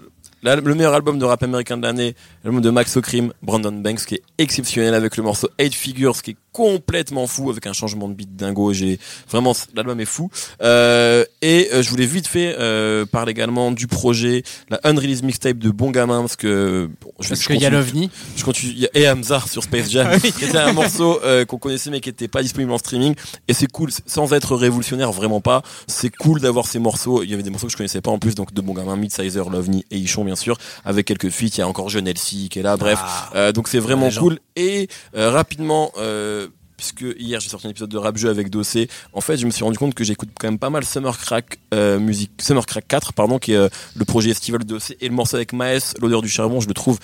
le meilleur album de rap américain de l'année, l'album de Max O'Crim, Brandon Banks, qui est exceptionnel avec le morceau Eight Figures, qui est complètement fou avec un changement de beat dingo. J'ai vraiment l'album est fou. Euh, et euh, je voulais vite fait euh, parler également du projet, la unreleased mixtape de Bon Gamin, parce que bon, je,
Parce qu'il y a l'OVNI.
je continue. Il y a et Hamza sur Space Jam, qui était un morceau euh, qu'on connaissait mais qui était pas disponible en streaming. Et c'est cool, sans être révolutionnaire, vraiment pas. C'est cool d'avoir ces morceaux. Il y avait des morceaux que je connaissais pas en plus, donc de bon gamin, Midsizer, Lovni et Ichon bien sûr, avec quelques feats. Il y a encore Jeune Elsie qui est là. Bref,
Ah.
Euh, donc c'est vraiment cool. Et euh, rapidement. Euh, Puisque hier j'ai sorti un épisode de rap jeu avec Dossé, en fait je me suis rendu compte que j'écoute quand même pas mal Summer Crack euh, musique, Summer Crack 4 pardon, qui est euh, le projet estival de Dossé et le morceau avec Maes, l'odeur du charbon, je le trouve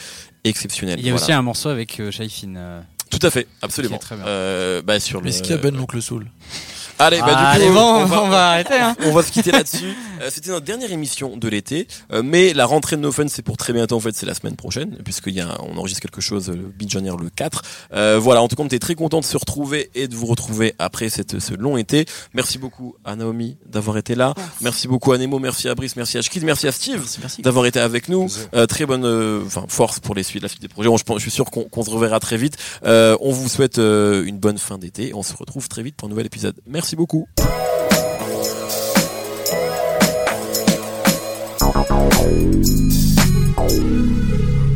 exceptionnel.
Il y a
Voilà.
aussi un morceau avec euh, Shaifin. euh.
Tout à fait, absolument.
Qui est très bien.
Euh, bah, sur le.
Est-ce qu'il y a Ben l'oncle Soul?
Allez, bah,
Ah,
du coup,
allez, bon,
on,
on,
va,
va, arrêter. Hein.
on va se quitter là-dessus. Euh, C'était notre dernière émission de l'été, euh, mais la rentrée de No Fun, c'est pour très bientôt. En fait, c'est la semaine prochaine, puisqu'il y a, un- on enregistre quelque chose euh, le Beat Journey le 4. Euh, voilà. En tout cas, on était très content de se retrouver et de vous retrouver après cette, ce long été. Merci beaucoup à Naomi d'avoir été là. Merci beaucoup à Nemo, merci à Brice, merci à Shkid, merci à Steve
Merci, merci.
d'avoir été avec nous. Euh, très bonne euh, enfin, force pour les suites, la suite des projets. Bon, je, pense- je suis sûr qu'on qu'on se reverra très vite. Euh, on vous souhaite euh, une bonne fin d'été. On se retrouve très vite pour un nouvel épisode. Merci beaucoup.
Thank